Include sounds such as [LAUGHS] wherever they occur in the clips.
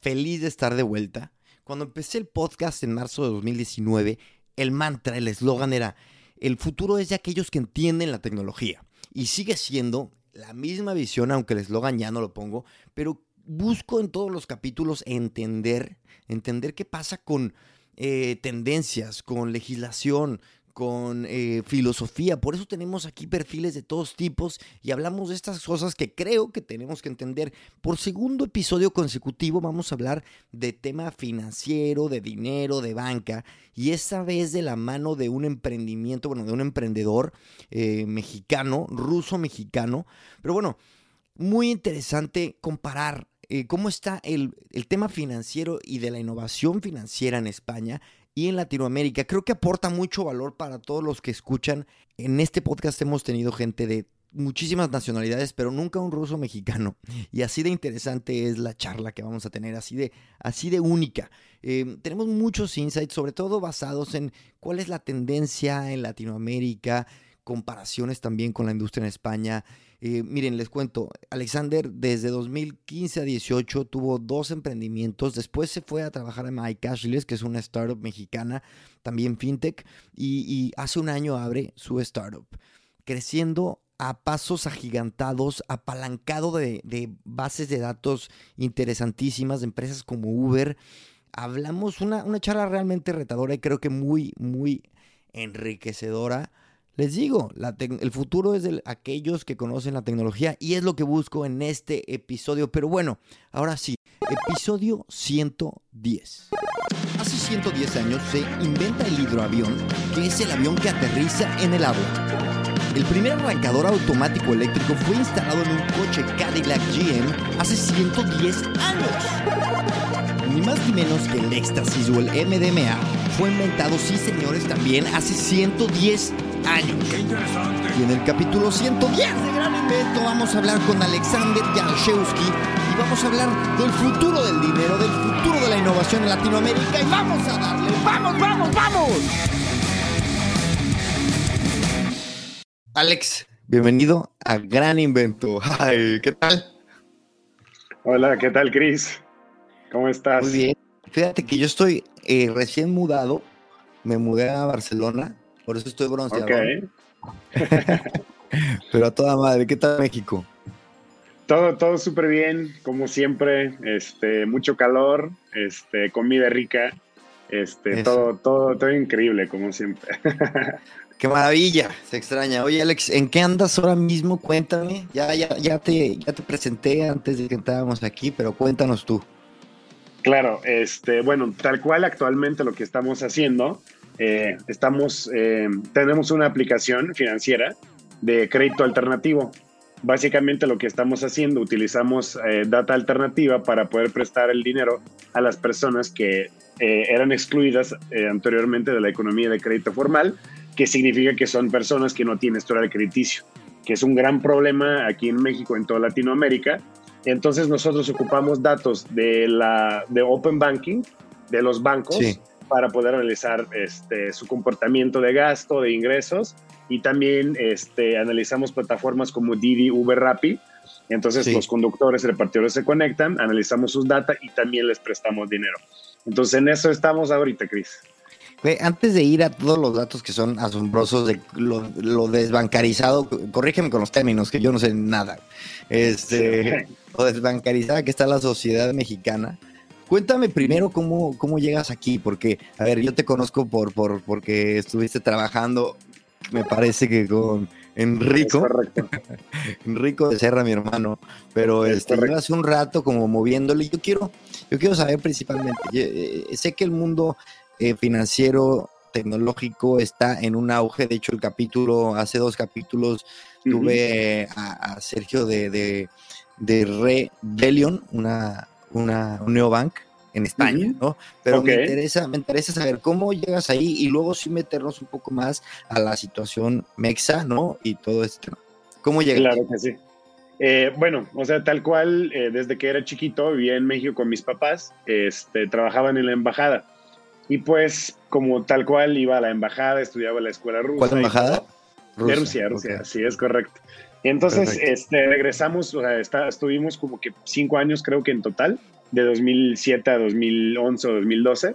feliz de estar de vuelta. Cuando empecé el podcast en marzo de 2019, el mantra, el eslogan era, el futuro es de aquellos que entienden la tecnología. Y sigue siendo la misma visión, aunque el eslogan ya no lo pongo, pero busco en todos los capítulos entender, entender qué pasa con eh, tendencias, con legislación, con eh, filosofía. Por eso tenemos aquí perfiles de todos tipos y hablamos de estas cosas que creo que tenemos que entender. Por segundo episodio consecutivo vamos a hablar de tema financiero, de dinero, de banca y esta vez de la mano de un emprendimiento, bueno, de un emprendedor eh, mexicano, ruso-mexicano. Pero bueno, muy interesante comparar eh, cómo está el, el tema financiero y de la innovación financiera en España y en Latinoamérica. Creo que aporta mucho valor para todos los que escuchan. En este podcast hemos tenido gente de muchísimas nacionalidades, pero nunca un ruso mexicano. [LAUGHS] Y así de interesante es la charla que vamos a tener, así de, así de única. Eh, tenemos muchos insights, sobre todo basados en cuál es la tendencia en Latinoamérica, comparaciones también con la industria en España. Eh, miren, les cuento, Alexander desde 2015 a 18 tuvo dos emprendimientos, después se fue a trabajar en MyCashless, que es una startup mexicana, también fintech, y, hace un año abre su startup, creciendo a pasos agigantados, apalancado de, bases de datos interesantísimas de empresas como Uber. Hablamos una charla realmente retadora y creo que muy, muy enriquecedora les digo, el futuro es de aquellos que conocen la tecnología y es lo que busco en este episodio. Pero bueno, ahora sí, episodio 110. Hace 110 años se inventa el hidroavión, que es el avión que aterriza en el agua. El primer arrancador automático eléctrico fue instalado en un coche Cadillac GM hace 110 años. Ni más ni menos que el éxtasis o el MDMA fue inventado, sí señores, también hace 110 años años. Y en el capítulo 110 de Gran Invento vamos a hablar con Alexander Janszewski y vamos a hablar del futuro del dinero, del futuro de la innovación en Latinoamérica y vamos a darle, vamos, vamos, vamos. Alex, bienvenido a Gran Invento. ¿qué tal? Hola, ¿qué tal, Chris? ¿Cómo estás? Muy bien. Fíjate que yo estoy eh, recién mudado, me mudé a Barcelona por eso estoy bronceado. [LAUGHS] Pero a toda madre, ¿qué tal México? Todo, todo súper bien, como siempre, este, mucho calor, este, comida rica, este, todo, todo, todo increíble, como siempre. [LAUGHS] Qué maravilla, se extraña. Oye, Alex, ¿en qué andas ahora mismo? Cuéntame. Ya, ya, ya te, ya te presenté antes de que entráramos aquí, pero cuéntanos tú. Claro, este, bueno, tal cual actualmente lo que estamos haciendo eh, estamos, eh, tenemos una aplicación financiera de crédito alternativo. Básicamente lo que estamos haciendo, utilizamos eh, data alternativa para poder prestar el dinero a las personas que eran excluidas anteriormente de la economía de crédito formal, que significa que son personas que no tienen historial crediticio, que es un gran problema aquí en México, en toda Latinoamérica. Entonces nosotros ocupamos datos de, la, de Open Banking, de los bancos, para poder analizar este, su comportamiento de gasto, de ingresos y también este, analizamos plataformas como Didi, Uber, Rappi. Entonces los conductores repartidores se conectan, analizamos sus datos y también les prestamos dinero. Entonces en eso estamos ahorita, Cris. Antes de ir a todos los datos que son asombrosos de lo, desbancarizado, corrígeme con los términos, que yo no sé nada. Este, Lo desbancarizada que está la sociedad mexicana. Cuéntame primero cómo, cómo llegas aquí, porque, a ver, yo te conozco por, por porque estuviste trabajando, me parece que con Enrico. [LAUGHS] Enrico de Serra, mi hermano. Pero este, hace un rato como moviéndole. Yo quiero, yo quiero saber principalmente, eh, sé que el mundo eh, financiero tecnológico está en un auge. De hecho, el capítulo, hace dos capítulos, tuve a, Sergio de, de, de Rebellion, una, una, un neobank en España, ¿no? Pero me, interesa, me interesa saber cómo llegas ahí y luego sí meternos un poco más a la situación mexa, ¿no? Y todo esto. ¿Cómo llegas? Claro que sí. Eh, bueno, o sea, tal cual, eh, desde que era chiquito, vivía en México con mis papás, este, trabajaban en la embajada. Y pues, como tal cual, iba a la embajada, estudiaba en la escuela rusa. ¿Cuál embajada? Rusia, de Rusia, Rusia, sí, es correcto. Entonces, este, regresamos, o sea, está, estuvimos como que cinco años creo que en total de 2007 a 2011 o 2012.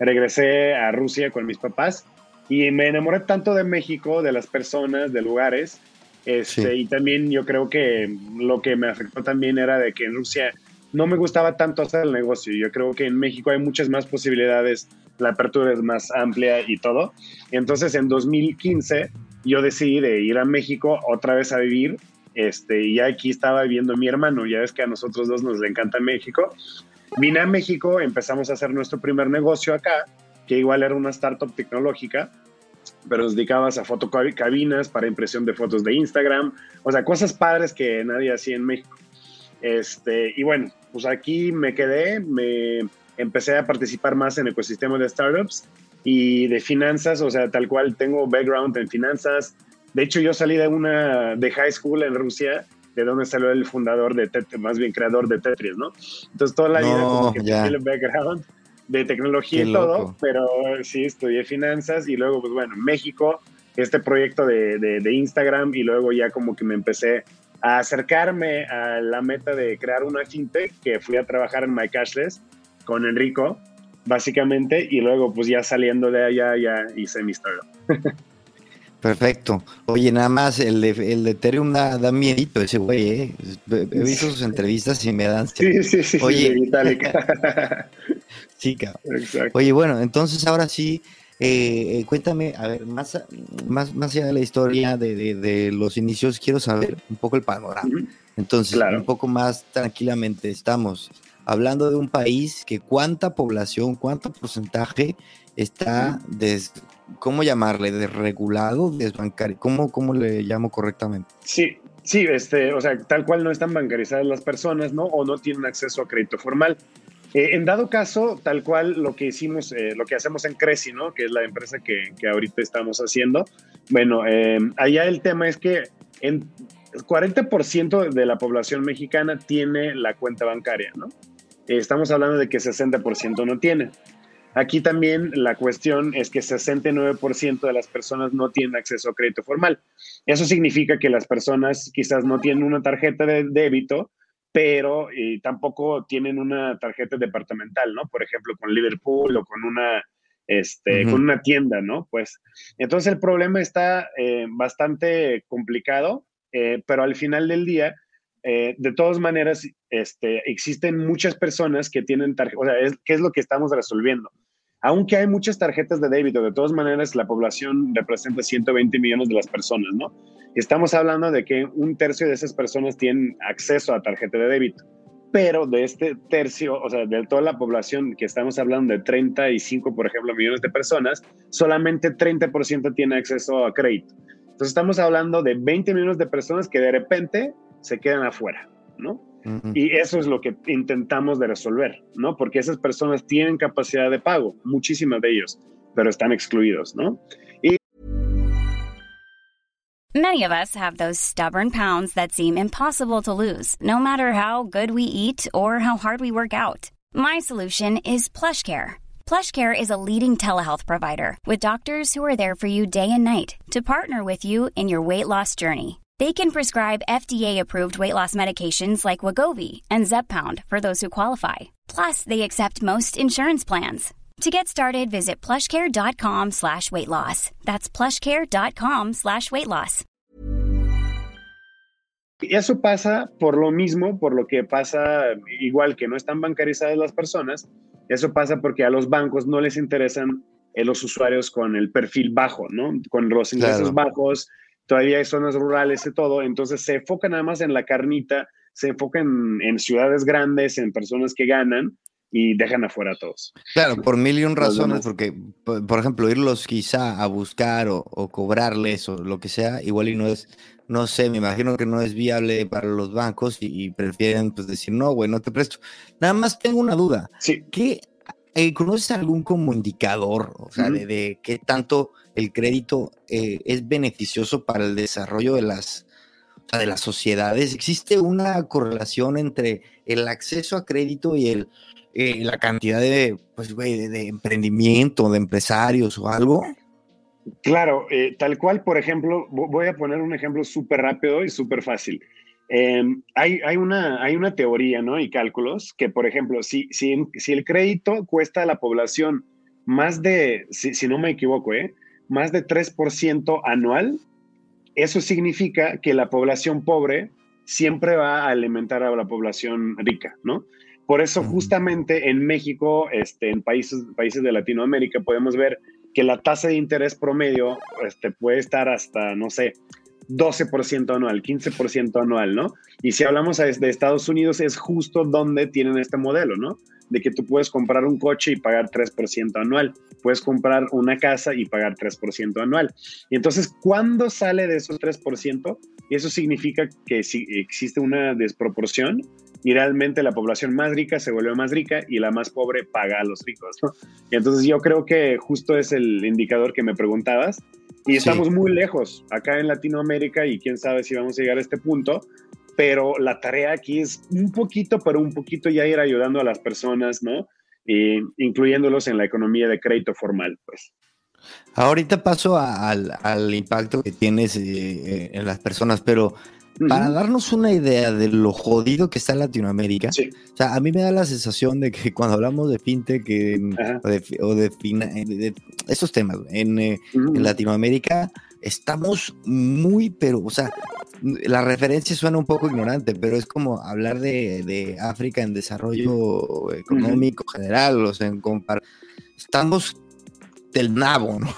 Regresé a Rusia con mis papás y me enamoré tanto de México, de las personas, de lugares. Este, Y también yo creo que lo que me afectó también era de que en Rusia no me gustaba tanto hacer el negocio. Yo creo que en México hay muchas más posibilidades, la apertura es más amplia y todo. Entonces en 2015 yo decidí de ir a México otra vez a vivir. Este, y aquí estaba viviendo mi hermano, ya ves que a nosotros dos nos encanta México. Vine a México, empezamos a hacer nuestro primer negocio acá, que igual era una startup tecnológica, pero nos dedicabas a fotocabinas para impresión de fotos de Instagram, o sea, cosas padres que nadie hacía en México. Este, y bueno, pues aquí me quedé, me empecé a participar más en ecosistema de startups y de finanzas, o sea, tal cual tengo background en finanzas. De hecho, yo salí de una de high school en Rusia, de donde salió el fundador de Tetris, más bien creador de Tetris, ¿no? Entonces, toda la vida como que tenía el background de tecnología y todo, pero sí estudié finanzas y luego, pues bueno, México, este proyecto de, de, de Instagram y luego ya como que me empecé a acercarme a la meta de crear una fintech que fui a trabajar en MyCashless con Enrico, básicamente, y luego pues ya saliendo de allá ya hice mi startup. [LAUGHS] Perfecto. Oye, nada más, el de, el de Ethereum da, da miedito ese güey, ¿eh? He visto sus entrevistas y me dan... Sí, sí, sí. Oye, [LAUGHS] sí, cabrón. Exacto. Oye, bueno, entonces ahora sí, eh, eh, cuéntame, a ver, más, más, más allá de la historia de, de, de, los inicios, quiero saber un poco el panorama. Entonces, claro. un poco más tranquilamente, estamos hablando de un país que cuánta población, cuánto porcentaje está, des, ¿cómo llamarle? ¿Desregulado? ¿Desbancario? ¿Cómo, ¿Cómo le llamo correctamente? Sí, sí, este, o sea, tal cual no están bancarizadas las personas, ¿no? O no tienen acceso a crédito formal. Eh, en dado caso, tal cual lo que hicimos, eh, lo que hacemos en Creci, ¿no? Que es la empresa que, que ahorita estamos haciendo. Bueno, eh, allá el tema es que en 40% de la población mexicana tiene la cuenta bancaria, ¿no? estamos hablando de que 60% no tiene. Aquí también la cuestión es que 69% de las personas no tienen acceso a crédito formal. Eso significa que las personas quizás no tienen una tarjeta de débito, pero eh, tampoco tienen una tarjeta departamental, ¿no? Por ejemplo, con Liverpool o con una, este, uh -huh. con una tienda, ¿no? Pues entonces el problema está eh, bastante complicado, eh, pero al final del día, eh, de todas maneras, este, existen muchas personas que tienen tarjeta, o sea, es, ¿qué es lo que estamos resolviendo? Aunque hay muchas tarjetas de débito, de todas maneras la población representa 120 millones de las personas, ¿no? Estamos hablando de que un tercio de esas personas tienen acceso a tarjeta de débito, pero de este tercio, o sea, de toda la población que estamos hablando de 35, por ejemplo, millones de personas, solamente 30% tiene acceso a crédito. Entonces estamos hablando de 20 millones de personas que de repente se quedan afuera, ¿no? Uh -huh. Y eso es lo que intentamos de resolver, ¿no? Porque esas personas tienen capacidad de pago, muchísimas de ellos, pero están excluidos, ¿no? Y Many of us have those stubborn pounds that seem impossible to lose, no matter how good we eat or how hard we work out. My solution is PlushCare. PlushCare is a leading telehealth provider with doctors who are there for you day and night to partner with you in your weight loss journey. They can prescribe FDA-approved weight loss medications like Wagovi and Zepbound for those who qualify. Plus, they accept most insurance plans. To get started, visit plushcare.com slash weight loss. That's plushcare.com slash weight loss. Eso pasa por lo mismo, por lo que pasa igual que no están bancarizadas las personas, eso pasa porque a los bancos no les interesan eh, los usuarios con el perfil bajo, ¿no? Con los ingresos claro. bajos, todavía hay zonas rurales y todo, entonces se enfoca nada más en la carnita, se enfoca en, en ciudades grandes, en personas que ganan y dejan afuera a todos. Claro, por mil y un razones, porque, por ejemplo, irlos quizá a buscar o, o, cobrarles o lo que sea, igual y no es, no sé, me imagino que no es viable para los bancos y, y prefieren pues decir, no, güey, no te presto. Nada más tengo una duda. Sí. ¿Qué, eh, ¿Conoces algún como indicador, o sea, uh -huh. de, de, qué tanto el crédito eh, es beneficioso para el desarrollo de las, de las sociedades? ¿Existe una correlación entre el acceso a crédito y el, eh, la cantidad de, pues, de, emprendimiento, de empresarios o algo? Claro, eh, tal cual, por ejemplo, voy a poner un ejemplo súper rápido y súper fácil. Em, hay, hay, una, hay una teoría, ¿no? Y cálculos que, por ejemplo, si, si, si el crédito cuesta a la población más de, si, si no me equivoco, ¿eh? Más de 3% anual, eso significa que la población pobre siempre va a alimentar a la población rica, ¿no? Por eso justamente en México, este, en países, países de Latinoamérica, podemos ver que la tasa de interés promedio este, puede estar hasta, no sé, 12% anual, 15% anual, ¿no? Y si hablamos de Estados Unidos, es justo donde tienen este modelo, ¿no? De que tú puedes comprar un coche y pagar 3% anual, puedes comprar una casa y pagar 3% anual. Y entonces, ¿cuándo sale de esos 3%? Y eso significa que si existe una desproporción y realmente la población más rica se vuelve más rica y la más pobre paga a los ricos. ¿no? Y entonces yo creo que justo es el indicador que me preguntabas y estamos muy lejos acá en Latinoamérica y quién sabe si vamos a llegar a este punto, pero la tarea aquí es un poquito, pero un poquito ya ir ayudando a las personas, ¿no? Incluyéndolos en la economía de crédito formal, pues. Ahorita paso al, impacto que tienes eh, eh, en las personas, pero para darnos una idea de lo jodido que está Latinoamérica, o sea, a mí me da la sensación de que cuando hablamos de fintech o, de, de, esos temas en, eh, en, Latinoamérica, estamos muy, pero, o sea, la referencia suena un poco ignorante, pero es como hablar de, África en desarrollo económico general, o sea, en compar estamos del nabo, ¿no?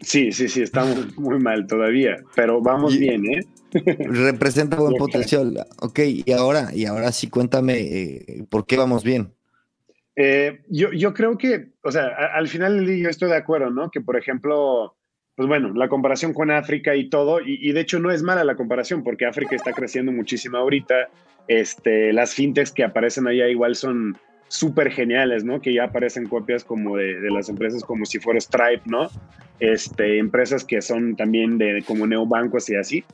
Sí, sí, sí, estamos muy mal todavía, pero vamos bien, ¿eh? Representa buen potencial. Ok, y ahora, y ahora sí cuéntame eh, por qué vamos bien. Eh, yo, yo creo que, o sea, al final yo estoy de acuerdo, ¿no? Que por ejemplo, pues bueno, la comparación con África y todo, y, de hecho no es mala la comparación, porque África está creciendo muchísimo ahorita. Este, las fintechs que aparecen allá igual son súper geniales, ¿no? Que ya aparecen copias como de, de, las empresas como si fuera Stripe, ¿no? Este, empresas que son también de como neobancos y así.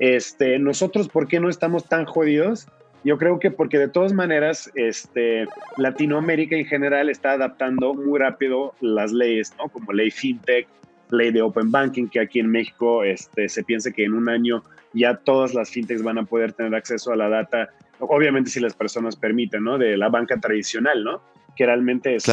Este, nosotros, ¿por qué no estamos tan jodidos? Yo creo que porque de todas maneras, este, Latinoamérica en general está adaptando muy rápido las leyes, ¿no? Como ley fintech, ley de open banking, que aquí en México este, se piensa que en un año ya todas las fintechs van a poder tener acceso a la data, obviamente si las personas permiten, ¿no? De la banca tradicional, ¿no? Que realmente es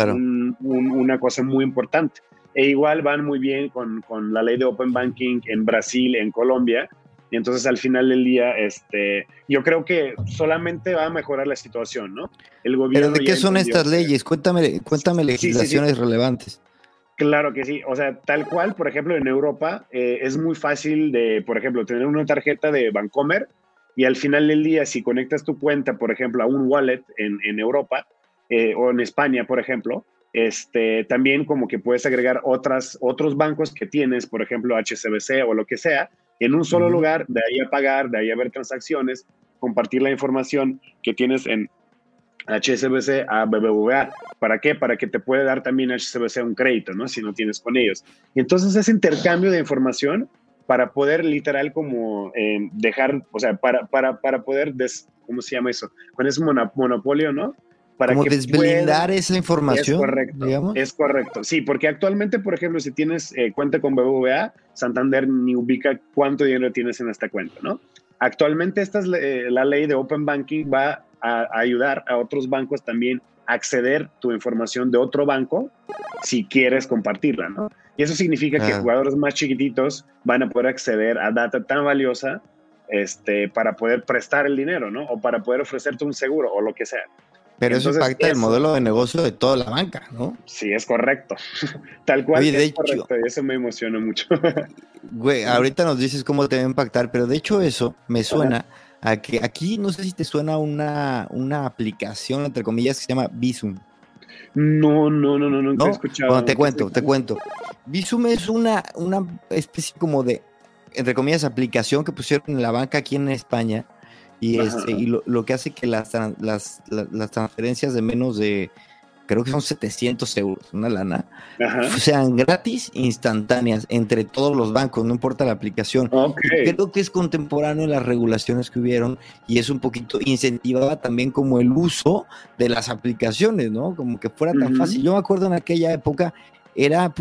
una cosa muy importante. E igual van muy bien con, con la ley de open banking en Brasil, en Colombia, y entonces al final del día, este, yo creo que solamente va a mejorar la situación, ¿no? El gobierno ¿Pero de qué son estas leyes? Cuéntame, cuéntame legislaciones relevantes. Claro que sí, o sea, tal cual, por ejemplo, en Europa eh, es muy fácil de, por ejemplo, tener una tarjeta de Bancomer y al final del día, si conectas tu cuenta, por ejemplo, a un wallet en, en Europa eh, o en España, por ejemplo, este, también como que puedes agregar otras, otros bancos que tienes, por ejemplo, HSBC o lo que sea, en un solo lugar, de ahí a pagar, de ahí a ver transacciones, compartir la información que tienes en HSBC a BBVA. ¿Para qué? Para que te pueda dar también HSBC un crédito, ¿no? Si no tienes con ellos. Entonces ese intercambio de información para poder literal como eh, dejar, o sea, para, para, para poder, ¿cómo se llama eso? Con ese monopolio, ¿no? Para Como que desblindar esa información. Es correcto, es correcto. Sí, porque actualmente, por ejemplo, si tienes eh, cuenta con BBVA, Santander ni ubica cuánto dinero tienes en esta cuenta, ¿no? Actualmente esta es eh, la ley de Open Banking va a, ayudar a otros bancos también a acceder tu información de otro banco si quieres compartirla, ¿no? Y eso significa que jugadores más chiquititos van a poder acceder a data tan valiosa este, para poder prestar el dinero, ¿no? O para poder ofrecerte un seguro o lo que sea. Pero eso impacta el modelo de negocio de toda la banca, ¿no? Sí, es correcto. [LAUGHS] Tal cual es correcto, y eso me emociona mucho. [LAUGHS] güey, ahorita nos dices cómo te va a impactar, pero de hecho eso me suena a que aquí, no sé si te suena una, una aplicación, entre comillas, que se llama Visum. No, no, no, no, nunca ¿No? he escuchado. Bueno, te cuento, te cuento. Visum es una, una especie como de, entre comillas, aplicación que pusieron en la banca aquí en España y, este, y lo, que hace que las, las, las, transferencias de menos de, creo que son 700 euros, una lana, sean gratis, instantáneas, entre todos los bancos, no importa la aplicación. Creo que es contemporáneo en las regulaciones que hubieron y es un poquito, incentivaba también como el uso de las aplicaciones, ¿no? Como que fuera tan fácil. Yo me acuerdo en aquella época, era,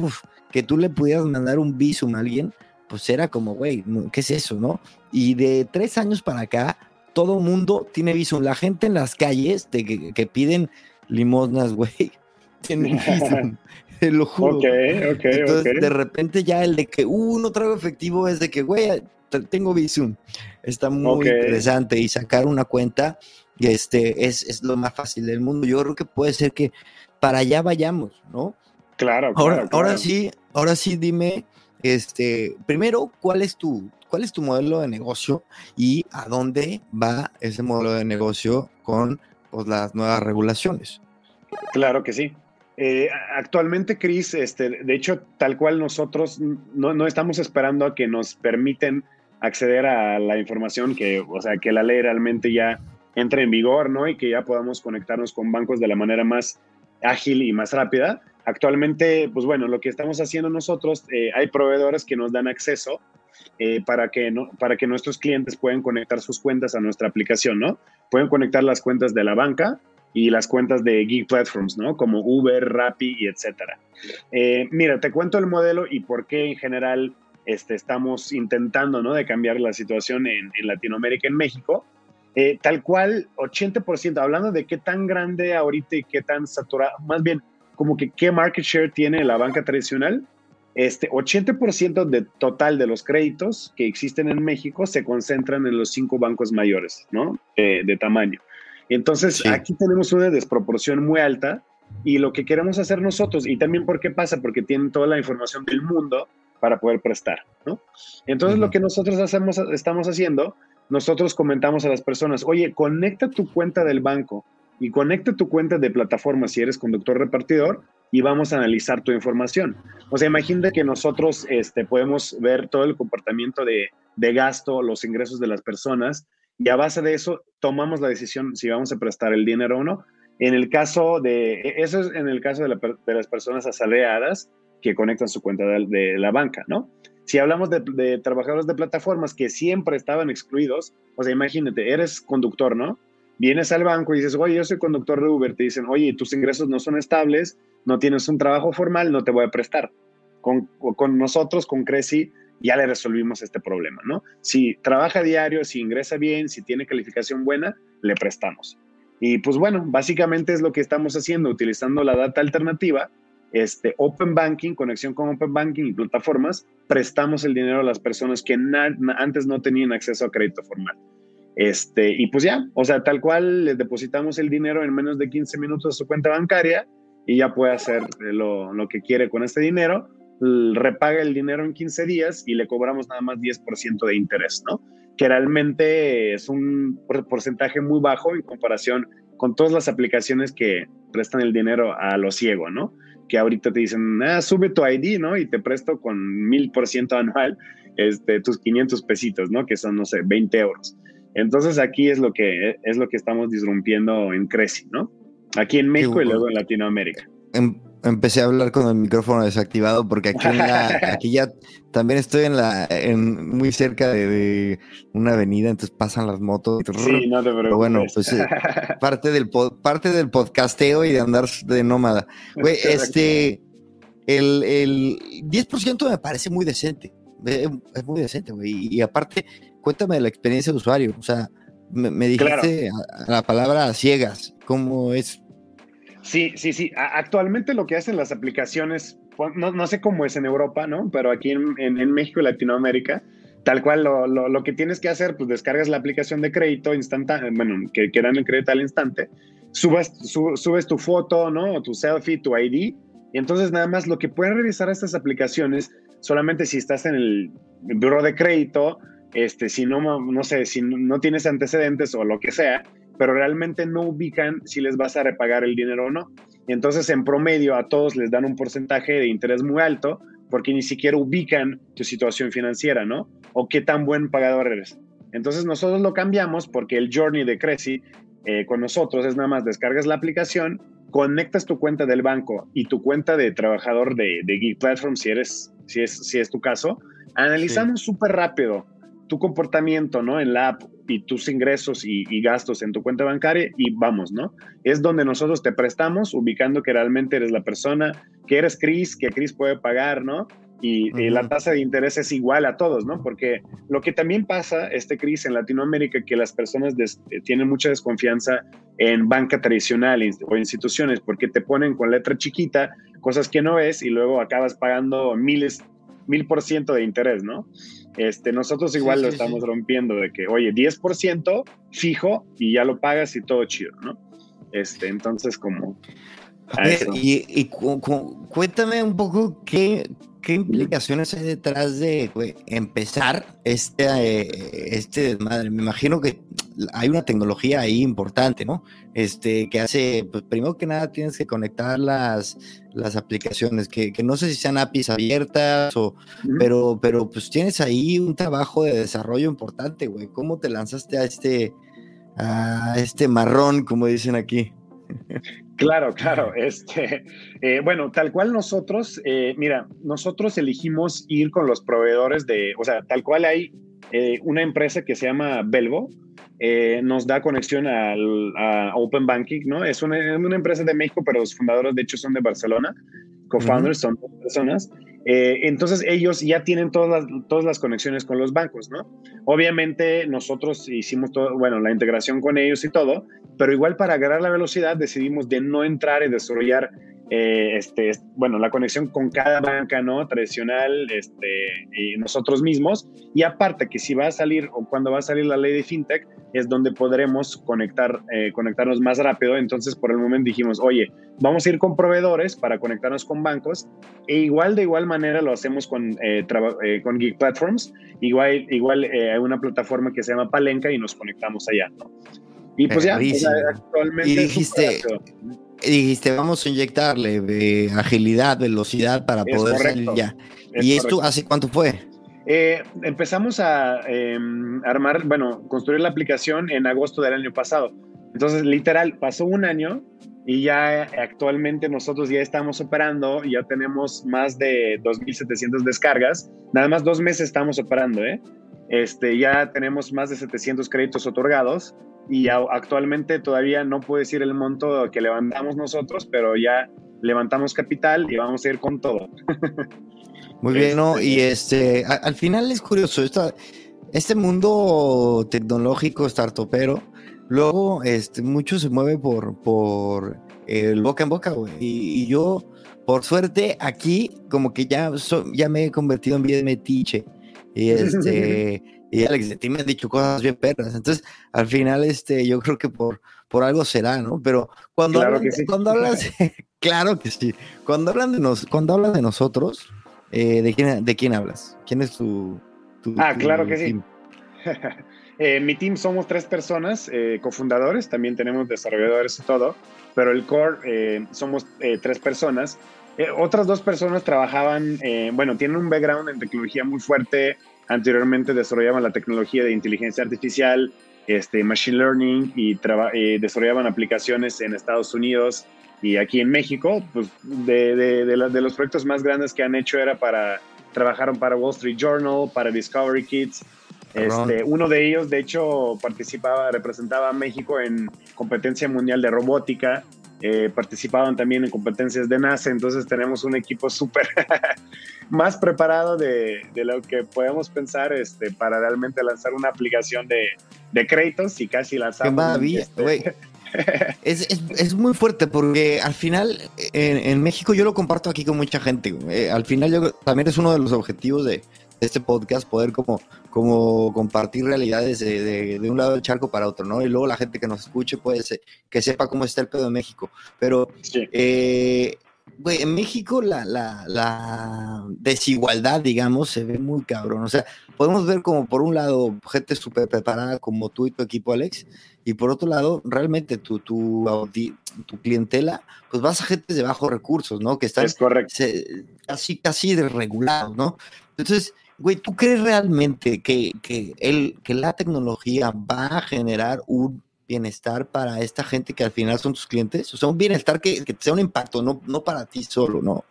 que tú le pudieras mandar un visum a alguien, pues era como, güey, ¿qué es eso, no? Y de tres años para acá, todo mundo tiene Visum. La gente en las calles de que, piden limosnas, güey, [LAUGHS] tienen [LAUGHS] Visum. Te lo juro. Ok, ok, Entonces, de repente ya el de que, uh, no traigo efectivo es de que, güey, tengo Visum. Está muy interesante y sacar una cuenta este, es, es, lo más fácil del mundo. Yo creo que puede ser que para allá vayamos, ¿no? Claro, ahora, ahora sí, ahora sí dime, este, primero, ¿cuál es tu, cuál es tu modelo de negocio y a dónde va ese modelo de negocio con pues, las nuevas regulaciones? Claro que sí. Eh, actualmente, Cris, este, de hecho, tal cual nosotros no, estamos esperando a que nos permiten acceder a la información que, o sea, que la ley realmente ya entre en vigor, ¿no? Y que ya podamos conectarnos con bancos de la manera más ágil y más rápida. Actualmente, pues bueno, lo que estamos haciendo nosotros, eh, hay proveedores que nos dan acceso eh, para, que no, para que nuestros clientes puedan conectar sus cuentas a nuestra aplicación, ¿no? Pueden conectar las cuentas de la banca y las cuentas de gig platforms, ¿no? Como Uber, Rappi y etcétera. Eh, mira, te cuento el modelo y por qué en general este, estamos intentando, ¿no? De cambiar la situación en, en Latinoamérica, en México. Eh, tal cual, 80%, hablando de qué tan grande ahorita y qué tan saturado, más bien, como que qué market share tiene la banca tradicional, este 80% de total de los créditos que existen en México se concentran en los cinco bancos mayores, ¿no? de tamaño. Entonces, aquí tenemos una desproporción muy alta y lo que queremos hacer nosotros, y también por qué pasa, porque tienen toda la información del mundo para poder prestar, ¿no? Entonces, lo que nosotros hacemos, estamos haciendo nosotros comentamos a las personas, oye, conecta tu cuenta del banco y conecta tu cuenta de plataforma si eres conductor repartidor y vamos a analizar tu información. O sea, imagínate que nosotros este, podemos ver todo el comportamiento de, gasto, los ingresos de las personas y a base de eso tomamos la decisión si vamos a prestar el dinero o no. En el caso de, eso es en el caso de, las personas asalariadas que conectan su cuenta de la banca, ¿no? Si hablamos de, trabajadores de plataformas que siempre estaban excluidos, o sea, imagínate, eres conductor, ¿no? Vienes al banco y dices, oye, yo soy conductor de Uber, te dicen, oye, tus ingresos no son estables, no tienes un trabajo formal, no te voy a prestar. Con, nosotros, con Creci, ya le resolvimos este problema, ¿no? Si trabaja diario, si ingresa bien, si tiene calificación buena, le prestamos. Y pues bueno, básicamente es lo que estamos haciendo, utilizando la data alternativa este, Open Banking, conexión con Open Banking y plataformas, prestamos el dinero a las personas que antes no tenían acceso a crédito formal. Este, y pues ya, o sea, tal cual les depositamos el dinero en menos de 15 minutos a su cuenta bancaria y ya puede hacer lo, lo que quiere con este dinero, repaga el dinero en 15 días y le cobramos nada más 10% de interés, ¿no? Que realmente es un porcentaje muy bajo en comparación con todas las aplicaciones que prestan el dinero a lo ciego, ¿no? que ahorita te dicen, ah, sube tu ID, ¿no? Y te presto con mil por ciento anual este, tus 500 pesitos, ¿no? Que son, no sé, 20 euros. Entonces aquí es lo que, es lo que estamos disrumpiendo en Creci, ¿no? Aquí en México y luego en Latinoamérica. Em, empecé a hablar con el micrófono desactivado porque aquí, [LAUGHS] aquí ya también estoy en la en, muy cerca de, una avenida, entonces pasan las motos. Sí, no te preocupes. Pero bueno, pues eh, [LAUGHS] parte, del parte del podcasteo y de andar de nómada. Güey, este, el, el 10% me parece muy decente. Es muy decente, güey. Y, aparte, cuéntame de la experiencia de usuario. O sea, me, dijiste la palabra ciegas. ¿Cómo es? Sí, sí, sí. Actualmente lo que hacen las aplicaciones, pues, no, sé cómo es en Europa, ¿no? Pero aquí en, México y Latinoamérica, tal cual lo, que tienes que hacer, pues descargas la aplicación de crédito instantáneo, bueno, que, que dan el crédito al instante, subas, subes tu foto, ¿no? O tu selfie, tu ID, y entonces nada más lo que pueden revisar estas aplicaciones, solamente si estás en el buro de crédito, este, si no, no sé, si no tienes antecedentes o lo que sea, pero realmente no ubican si les vas a repagar el dinero o no. entonces, en promedio, a todos les dan un porcentaje de interés muy alto porque ni siquiera ubican tu situación financiera, ¿no? O qué tan buen pagador eres. Entonces, nosotros lo cambiamos porque el journey de Creci eh, con nosotros es nada más descargas la aplicación, conectas tu cuenta del banco y tu cuenta de trabajador de, de Geek Platform, si, eres, si, es, si es tu caso, analizamos súper rápido tu comportamiento, ¿no? En la app y tus ingresos y, gastos en tu cuenta bancaria y vamos, ¿no? Es donde nosotros te prestamos ubicando que realmente eres la persona, que eres Chris, que Chris puede pagar, ¿no? y, la tasa de interés es igual a todos, ¿no? Porque lo que también pasa, este crisis en Latinoamérica, que las personas eh, tienen mucha desconfianza en banca tradicional o instituciones, porque te ponen con letra chiquita cosas que no ves y luego acabas pagando miles, mil por ciento de interés, ¿no? Este, nosotros igual lo estamos rompiendo de que, oye, 10% fijo y ya lo pagas y todo chido, ¿no? Este, entonces como... A ver, y, cuéntame un poco qué, ¿Qué implicaciones hay detrás de empezar este, eh, este desmadre? Me imagino que hay una tecnología ahí importante, ¿no? Este, que hace, pues primero que nada tienes que conectar las, las aplicaciones, que, no sé si sean APIs abiertas o, pero, pero pues tienes ahí un trabajo de desarrollo importante, güey. ¿Cómo te lanzaste a este, a este marrón, como dicen aquí? [LAUGHS] Claro, claro. Este, eh, bueno, tal cual nosotros, eh, mira, nosotros elegimos ir con los proveedores de, o sea, tal cual hay eh, una empresa que se llama Belvo, nos da conexión al, a Open Banking, ¿no? Es una, una, empresa de México, pero los fundadores de hecho son de Barcelona, co-founders son dos personas. Eh, entonces ellos ya tienen todas las, todas las conexiones con los bancos, ¿no? Obviamente nosotros hicimos todo, bueno, la integración con ellos y todo, pero igual para agarrar la velocidad decidimos de no entrar y desarrollar eh, este, bueno, la conexión con cada banca, ¿no? Tradicional, este, y nosotros mismos. Y aparte que si va a salir o cuando va a salir la ley de FinTech, es donde podremos conectar, eh, conectarnos más rápido. Entonces, por el momento dijimos, oye, vamos a ir con proveedores para conectarnos con bancos. E igual, de igual manera, lo hacemos con, eh, con Geek Platforms. Igual, igual hay una plataforma que se llama Palenca y nos conectamos allá, ¿no? Y pues ya, actualmente... Y dijiste dijiste, vamos a inyectarle eh, agilidad, velocidad para poder salir ya. ¿Y esto hace cuánto fue? Eh, empezamos a em, armar, bueno, construir la aplicación en agosto del año pasado. Entonces, literal, pasó un año y ya actualmente nosotros ya estamos operando, ya tenemos más de 2.700 descargas. Nada más dos meses estamos operando, ¿eh? Este, ya tenemos más de 700 créditos otorgados y actualmente todavía no puedo decir el monto que levantamos nosotros, pero ya levantamos capital y vamos a ir con todo. [LAUGHS] Muy bien, ¿no? Y este, al final es curioso, este mundo tecnológico, startupero, luego este, mucho se mueve por, por el boca en boca, güey. Y, yo, por suerte, aquí como que ya, ya me he convertido en bien metiche. Y este... [LAUGHS] Y Alex, de ti me han dicho cosas bien perras. Entonces, al final, este, yo creo que por, por algo será, ¿no? Pero cuando, hablan, cuando hablas, [LAUGHS] claro que sí. Cuando hablan de nos, cuando hablan de nosotros, eh, ¿de quién, de quién hablas? ¿Quién es tu, Ah, claro que sí. [LAUGHS] eh, mi team somos tres personas, eh, cofundadores, también tenemos desarrolladores y todo, pero el core eh, somos tres personas. otras dos personas trabajaban, bueno, tienen un background en tecnología muy fuerte, Anteriormente desarrollaban la tecnología de inteligencia artificial, este, machine learning y, desarrollaban aplicaciones en Estados Unidos y aquí en México. Pues de, de, los proyectos más grandes que han hecho era para, trabajaron para Wall Street Journal, para Discovery Kids. Este, uno de ellos, de hecho, participaba, representaba a México en competencia mundial de robótica eh, participaban también en competencias de NASA, entonces tenemos un equipo súper [LAUGHS] más preparado de, lo que podemos pensar este, para realmente lanzar una aplicación de, créditos y casi lanzamos. Este, [LAUGHS] es, es, muy fuerte porque al final en, México yo lo comparto aquí con mucha gente. Eh, al final yo, también es uno de los objetivos de, este podcast, poder como, como compartir realidades de, de, un lado del charco para otro, ¿no? Y luego la gente que nos escuche puede ser, que sepa cómo está el pedo de México. Pero, eh, en México la, la, la, desigualdad, digamos, se ve muy cabrón. O sea, podemos ver como por un lado gente súper preparada como tú y tu equipo, Alex, y por otro lado, realmente tu, tu, tu clientela, pues vas a gente de bajos recursos, ¿no? Que están es correcto. casi, casi desregulados, ¿no? Entonces, Güey, ¿tú crees realmente que, que, el, que la tecnología va a generar un bienestar para esta gente que al final son tus clientes? O sea, un bienestar que, que sea un impacto, no, no para ti solo, ¿no?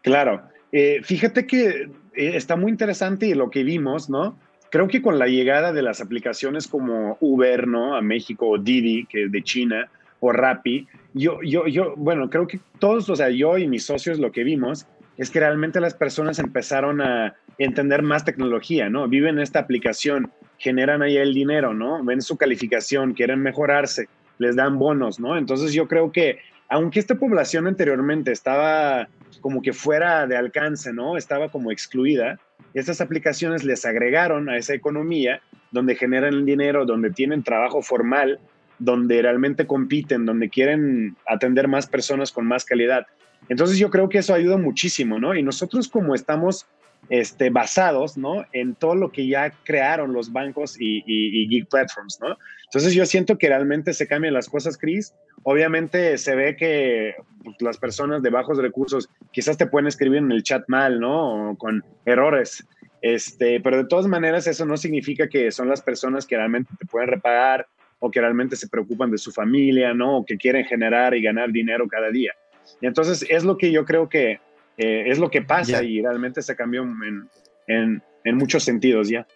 Claro. Eh, fíjate que eh, está muy interesante lo que vimos, ¿no? Creo que con la llegada de las aplicaciones como Uber, ¿no? A México, o Didi, que es de China, o Rappi, yo, yo, yo, bueno, creo que todos, o sea, yo y mis socios lo que vimos es que realmente las personas empezaron a entender más tecnología, ¿no? Viven esta aplicación, generan ahí el dinero, ¿no? Ven su calificación, quieren mejorarse, les dan bonos, ¿no? Entonces yo creo que aunque esta población anteriormente estaba como que fuera de alcance, ¿no? Estaba como excluida, estas aplicaciones les agregaron a esa economía donde generan dinero, donde tienen trabajo formal, donde realmente compiten, donde quieren atender más personas con más calidad. Entonces yo creo que eso ayuda muchísimo, ¿no? Y nosotros como estamos este, basados, ¿no? En todo lo que ya crearon los bancos y, y, Geek Platforms, ¿no? Entonces yo siento que realmente se cambian las cosas, Chris. Obviamente se ve que pues, las personas de bajos recursos quizás te pueden escribir en el chat mal, ¿no? O con errores. Este, pero de todas maneras eso no significa que son las personas que realmente te pueden repagar o que realmente se preocupan de su familia, ¿no? O que quieren generar y ganar dinero cada día. Y entonces es lo que yo creo que eh, es lo que pasa y realmente se cambió en, en, en, muchos sentidos ya.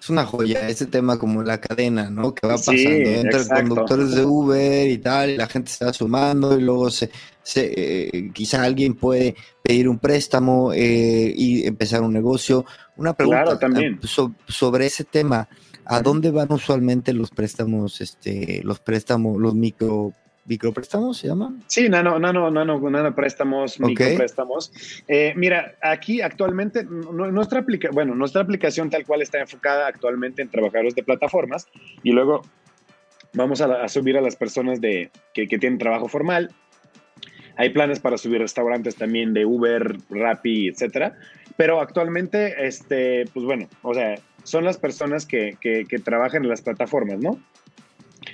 Es una joya ese tema como la cadena, ¿no? Que va pasando entre conductores de Uber y tal, y la gente se va sumando y luego se, se eh, quizá alguien puede pedir un préstamo eh, y empezar un negocio. Una pregunta también. sobre ese tema. ¿A dónde van usualmente los préstamos, este, los préstamos, los micro micropréstamos se llaman? Sí, nano, nano, nano, nano préstamos, micropréstamos. Eh, mira, aquí actualmente nuestra aplicación, bueno, nuestra aplicación tal cual está enfocada actualmente en trabajadores de plataformas y luego vamos a, subir a las personas de, que, tienen trabajo formal. Hay planes para subir restaurantes también de Uber, Rappi, etcétera. Pero actualmente, este, pues bueno, o sea, son las personas que, que, que trabajan en las plataformas, ¿no?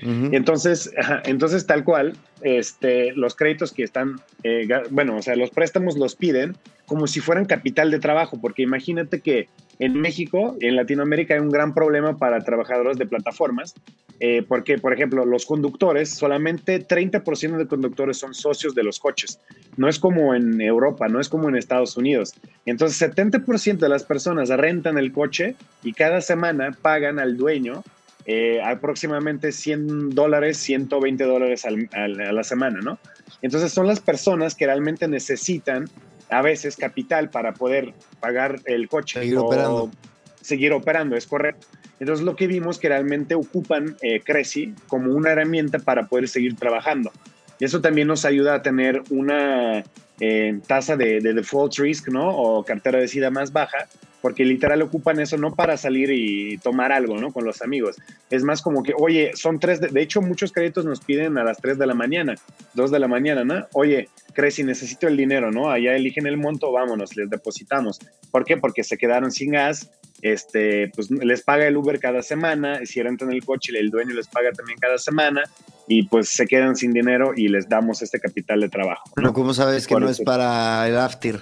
Entonces, entonces tal cual, este, los créditos que están, eh, bueno, o sea, los préstamos los piden como si fueran capital de trabajo, porque imagínate que en México, en Latinoamérica, hay un gran problema para trabajadores de plataformas, eh, porque, por ejemplo, los conductores, solamente 30% de conductores son socios de los coches. No es como en Europa, no es como en Estados Unidos. Entonces, 70% de las personas rentan el coche y cada semana pagan al dueño eh, aproximadamente 100 dólares, 120 dólares a la semana, ¿no? Entonces son las personas que realmente necesitan a veces capital para poder pagar el coche. Seguir operando. Seguir operando, es correcto. Entonces lo que vimos que realmente ocupan eh, Creci como una herramienta para poder seguir trabajando. Y eso también nos ayuda a tener una eh, tasa de, de, default risk, ¿no? O cartera de SIDA más baja, porque literal ocupan eso no para salir y tomar algo, ¿no? Con los amigos. Es más como que, oye, son tres, de, hecho muchos créditos nos piden a las 3 de la mañana, 2 de la mañana, ¿no? Oye, crees si necesito el dinero, ¿no? Allá eligen el monto, vámonos, les depositamos. ¿Por qué? Porque se quedaron sin gas, este, pues les paga el Uber cada semana, y si rentan el coche, el dueño les paga también cada semana, y pues se quedan sin dinero y les damos este capital de trabajo. ¿no? ¿Cómo sabes que no es para el after?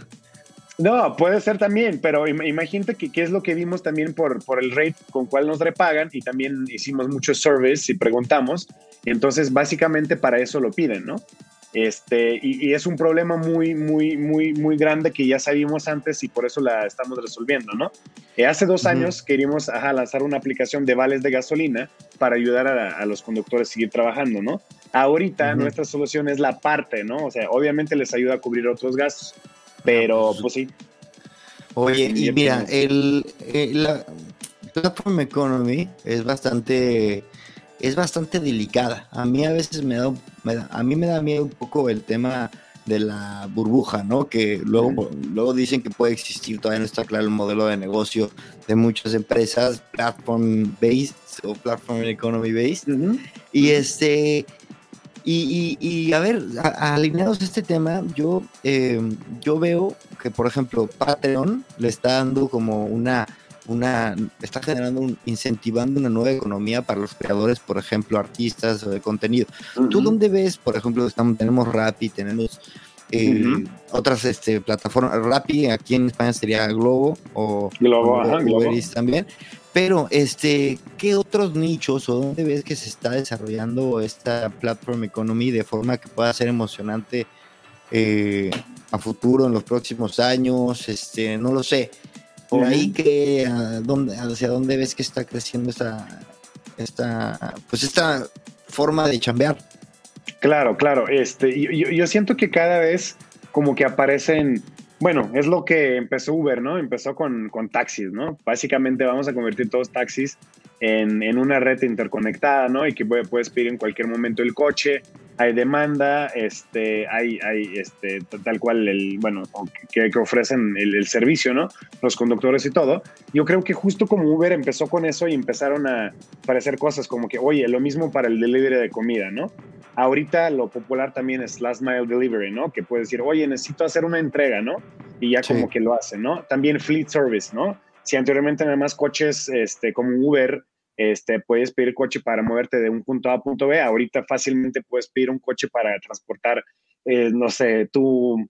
No, puede ser también, pero imagínate que qué es lo que vimos también por, por el rate con cual nos repagan y también hicimos muchos surveys y preguntamos. entonces, básicamente para eso lo piden, ¿no? Este, y, es un problema muy, muy, muy, muy grande que ya sabíamos antes y por eso la estamos resolviendo, ¿no? Eh, hace dos años queríamos lanzar una aplicación de vales de gasolina para ayudar a, los conductores a seguir trabajando, ¿no? Ahorita nuestra solución es la parte, ¿no? O sea, obviamente les ayuda a cubrir otros gastos, pero pues, pues sí. Oye, y mira, el, eh, la Platform Economy es bastante es bastante delicada. A mí a veces me da, a mí me da miedo un poco el tema de la burbuja, ¿no? Que luego, luego dicen que puede existir, todavía no está claro el modelo de negocio de muchas empresas, platform based o platform economy based. Y este, y, a ver, alineados a este tema, yo, eh, yo veo que, por ejemplo, Patreon le está dando como una, una, está generando, un, incentivando una nueva economía para los creadores, por ejemplo, artistas o de contenido. ¿Tú dónde ves, por ejemplo, estamos, tenemos Rappi, tenemos eh, otras este, plataformas, Rappi aquí en España sería Globo o Globo, también, pero, este, ¿qué otros nichos o dónde ves que se está desarrollando esta platform economy de forma que pueda ser emocionante eh, a futuro en los próximos años? Este, no lo sé. Por ahí que dónde, hacia dónde ves que está creciendo esta, esta, pues esta forma de chambear. Claro, claro. Este, yo, yo siento que cada vez como que aparecen Bueno, es lo que empezó Uber, ¿no? Empezó con, con taxis, ¿no? Básicamente vamos a convertir todos taxis en, en, una red interconectada, ¿no? Y que puedes pedir en cualquier momento el coche, hay demanda, este, hay, hay este, tal cual, el, bueno, que, que ofrecen el, servicio, ¿no? Los conductores y todo. Yo creo que justo como Uber empezó con eso y empezaron a aparecer cosas como que, oye, lo mismo para el delivery de comida, ¿no? Ahorita lo popular también es last mile delivery, ¿no? Que puedes decir, oye, necesito hacer una entrega, ¿no? Y ya sí. como que lo hacen, ¿no? También fleet service, ¿no? Si anteriormente nada más coches este, como Uber, este, puedes pedir coche para moverte de un punto A a punto B, ahorita fácilmente puedes pedir un coche para transportar, eh, no sé, tu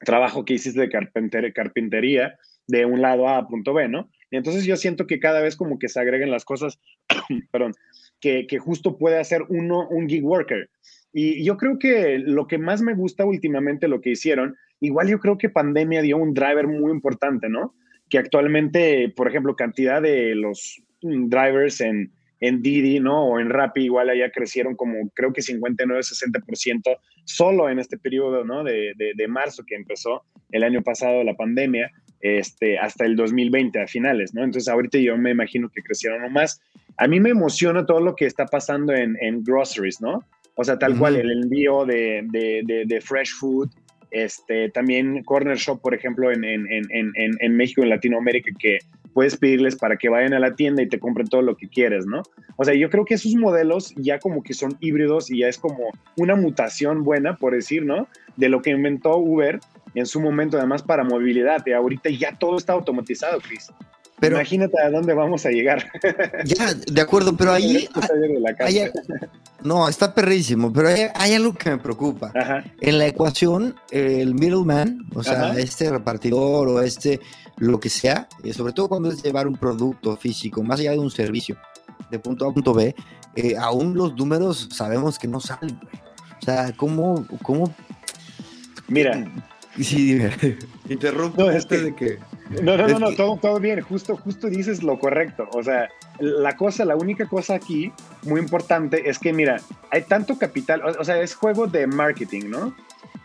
trabajo que hiciste de carpinter carpintería de un lado A a punto B, ¿no? Y entonces yo siento que cada vez como que se agregan las cosas, [CLEARS THROAT] perdón, que, justo puede hacer uno un gig worker. Y yo creo que lo que más me gusta últimamente lo que hicieron, igual yo creo que pandemia dio un driver muy importante, ¿no? Que actualmente, por ejemplo, cantidad de los drivers en, en Didi, ¿no? O en Rappi, igual allá crecieron como creo que 59, 60% solo en este periodo, ¿no? De, de, marzo que empezó el año pasado la pandemia, este, hasta el 2020 a finales, ¿no? Entonces ahorita yo me imagino que crecieron más. A mí me emociona todo lo que está pasando en, en groceries, ¿no? O sea, tal uh -huh. cual el envío de, de, de, fresh food, este, también Corner Shop, por ejemplo, en, en, en, en, México, en Latinoamérica, que puedes pedirles para que vayan a la tienda y te compren todo lo que quieres, ¿no? O sea, yo creo que esos modelos ya como que son híbridos y ya es como una mutación buena, por decir, ¿no? De lo que inventó Uber en su momento, además para movilidad. Y ahorita ya todo está automatizado, Chris. Pero, Imagínate a dónde vamos a llegar. [LAUGHS] Ya, de acuerdo, pero ahí. hay, hay, no, está perrísimo, pero hay, hay algo que me preocupa. Ajá. En la ecuación, el middleman, o sea, Ajá. este repartidor o este, lo que sea, eh, sobre todo cuando es llevar un producto físico, más allá de un servicio, de punto A a punto B, eh, aún los números sabemos que no salen. O sea, ¿cómo, cómo Mira, [LAUGHS] Sí, dime. [LAUGHS] Interrumpo no, es que, de que. No, no, no, no, todo, todo bien. Justo, justo dices lo correcto. O sea, la cosa, la única cosa aquí muy importante es que, mira, hay tanto capital, o, o sea, es juego de marketing, ¿no?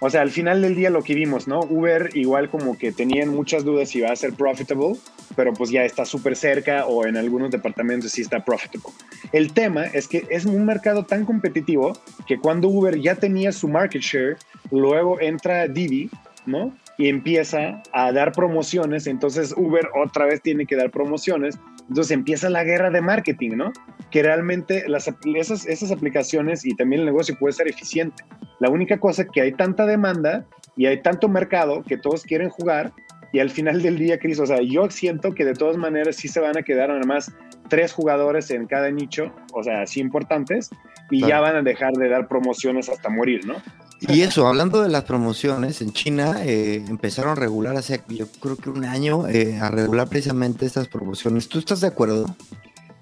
O sea, al final del día lo que vimos, ¿no? Uber igual como que tenían muchas dudas si va a ser profitable, pero pues ya está súper cerca o en algunos departamentos sí está profitable. El tema es que es un mercado tan competitivo que cuando Uber ya tenía su market share, luego entra Didi, ¿no? Y empieza a dar promociones, entonces Uber otra vez tiene que dar promociones, entonces empieza la guerra de marketing, ¿no? Que realmente las, esas, esas aplicaciones y también el negocio puede ser eficiente. La única cosa que hay tanta demanda y hay tanto mercado que todos quieren jugar y al final del día, Cris, o sea, yo siento que de todas maneras sí se van a quedar además tres jugadores en cada nicho, o sea, así importantes, y claro. ya van a dejar de dar promociones hasta morir, ¿no? Y eso, hablando de las promociones, en China eh, empezaron a regular hace, yo creo que un año, eh, a regular precisamente estas promociones. ¿Tú estás de acuerdo?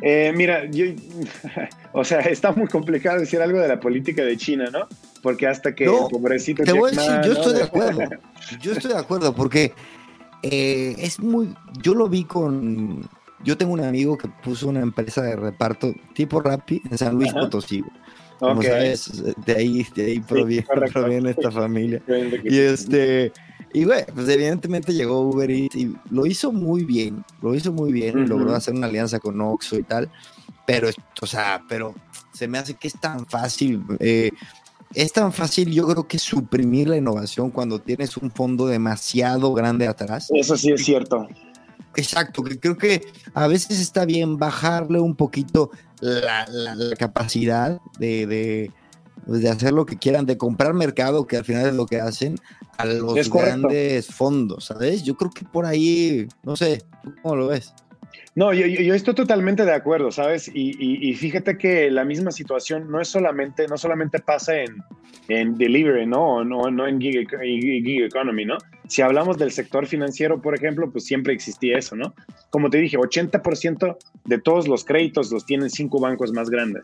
Eh, mira, yo, [LAUGHS] o sea, está muy complicado decir algo de la política de China, ¿no? Porque hasta que no, el pobrecito. Te voy a decir, yo ¿no? estoy de [LAUGHS] acuerdo. Yo estoy de acuerdo porque eh, es muy. Yo lo vi con. Yo tengo un amigo que puso una empresa de reparto tipo Rappi en San Luis Ajá. Potosí. Como okay. sabes, de ahí, de ahí proviene, [LAUGHS] sí, proviene esta familia. [LAUGHS] y este. Y bueno, pues evidentemente llegó Uber Eats y lo hizo muy bien, lo hizo muy bien, uh -huh. logró hacer una alianza con Oxxo y tal, pero, o sea, pero se me hace que es tan fácil, eh, es tan fácil yo creo que suprimir la innovación cuando tienes un fondo demasiado grande atrás. Eso sí es cierto. Exacto, que creo que a veces está bien bajarle un poquito la, la, la capacidad de, de, pues, de, hacer lo que quieran, de comprar mercado, que al final es lo que hacen, a los es grandes fondos, ¿sabes? Yo creo que por ahí, no sé, ¿tú cómo lo ves? No, yo, estoy totalmente de acuerdo, ¿sabes? Y, fíjate que la misma situación no es solamente, no solamente pasa en, en delivery, ¿no? No, no en gig, gig, economy, ¿no? Si hablamos del sector financiero, por ejemplo, pues siempre existía eso, ¿no? Como te dije, 80% de todos los créditos los tienen cinco bancos más grandes.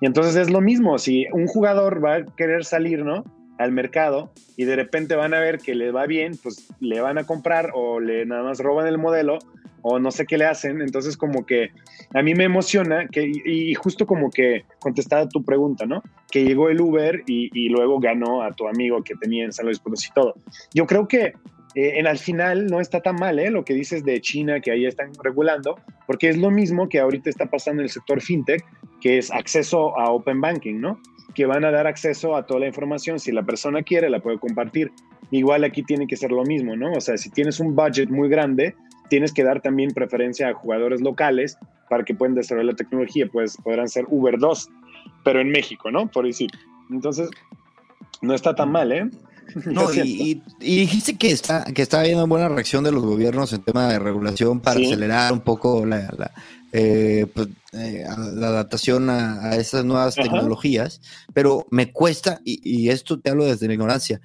Y entonces es lo mismo, si un jugador va a querer salir, ¿no? al mercado y de repente van a ver que le va bien, pues le van a comprar o le nada más roban el modelo o no sé qué le hacen. Entonces como que a mí me emociona que, y, justo como que contestada tu pregunta, ¿no? Que llegó el Uber y, luego ganó a tu amigo que tenía en San Luis Potosí todo. Yo creo que en al final no está tan mal ¿eh? lo que dices de China, que ahí están regulando, porque es lo mismo que ahorita está pasando en el sector fintech, que es acceso a open banking, ¿no? Que van a dar acceso a toda la información, si la persona quiere, la puede compartir. Igual aquí tiene que ser lo mismo, ¿no? O sea, si tienes un budget muy grande, tienes que dar también preferencia a jugadores locales para que puedan desarrollar la tecnología, pues podrán ser Uber 2, pero en México, ¿no? Por decir. Entonces, no está tan mal, ¿eh? [LAUGHS] No, y, dijiste que está que está habiendo buena reacción de los gobiernos en tema de regulación para acelerar un poco la, eh, pues, eh, la adaptación a, a esas nuevas tecnologías, pero me cuesta, y, esto te hablo desde la ignorancia,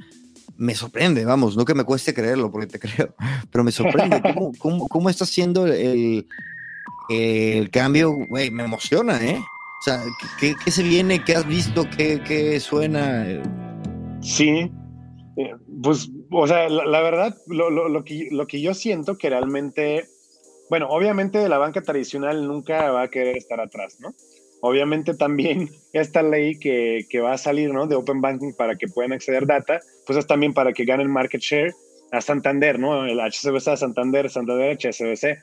me sorprende, vamos, no que me cueste creerlo, porque te [LAUGHS] creo, pero me sorprende cómo, cómo, está haciendo el, el cambio, güey, me emociona, ¿eh? O sea, ¿qué, ¿qué, se viene? ¿Qué has visto? ¿Qué, qué suena? Sí, eh, pues, o sea, la, verdad, lo, lo, lo, que, lo que yo siento que realmente, bueno, obviamente la banca tradicional nunca va a querer estar atrás, ¿no? Obviamente también [LAUGHS] esta ley que, que va a salir, ¿no? De Open Banking para que puedan acceder data, pues es también para que ganen market share a Santander, ¿no? El HSBC a Santander, Santander HSBC.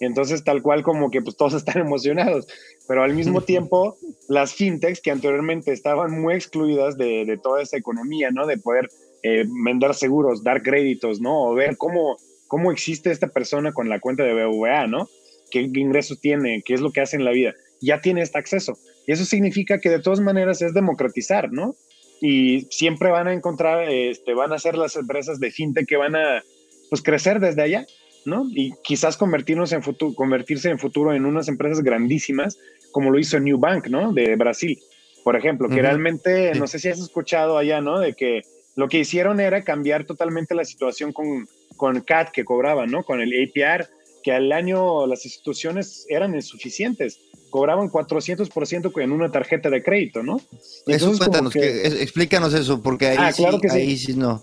Y entonces tal cual como que pues todos [LAUGHS] están emocionados, pero al mismo [LAUGHS] tiempo las fintechs que anteriormente estaban muy excluidas de, de toda esa economía, ¿no? De poder eh, vender seguros, dar créditos, ¿no? O ver cómo, cómo existe esta persona con la cuenta de BVA, ¿no? ¿Qué ingresos tiene? ¿Qué es lo que hace en la vida? Ya tiene este acceso. Y eso significa que de todas maneras es democratizar, ¿no? Y siempre van a encontrar, este, van a ser las empresas de fintech que van a, pues, crecer desde allá, ¿no? Y quizás convertirnos en futuro, convertirse en futuro en unas empresas grandísimas, como lo hizo New Bank, ¿no? De Brasil, por ejemplo, que realmente, no sé si has escuchado allá, ¿no? De que lo que hicieron era cambiar totalmente la situación con, con CAT que cobraban, ¿no? Con el APR, que al año las instituciones eran insuficientes. Cobraban 400% en una tarjeta de crédito, ¿no? eso cuéntanos, explícanos eso, porque ahí, ah, claro que ahí sí. no.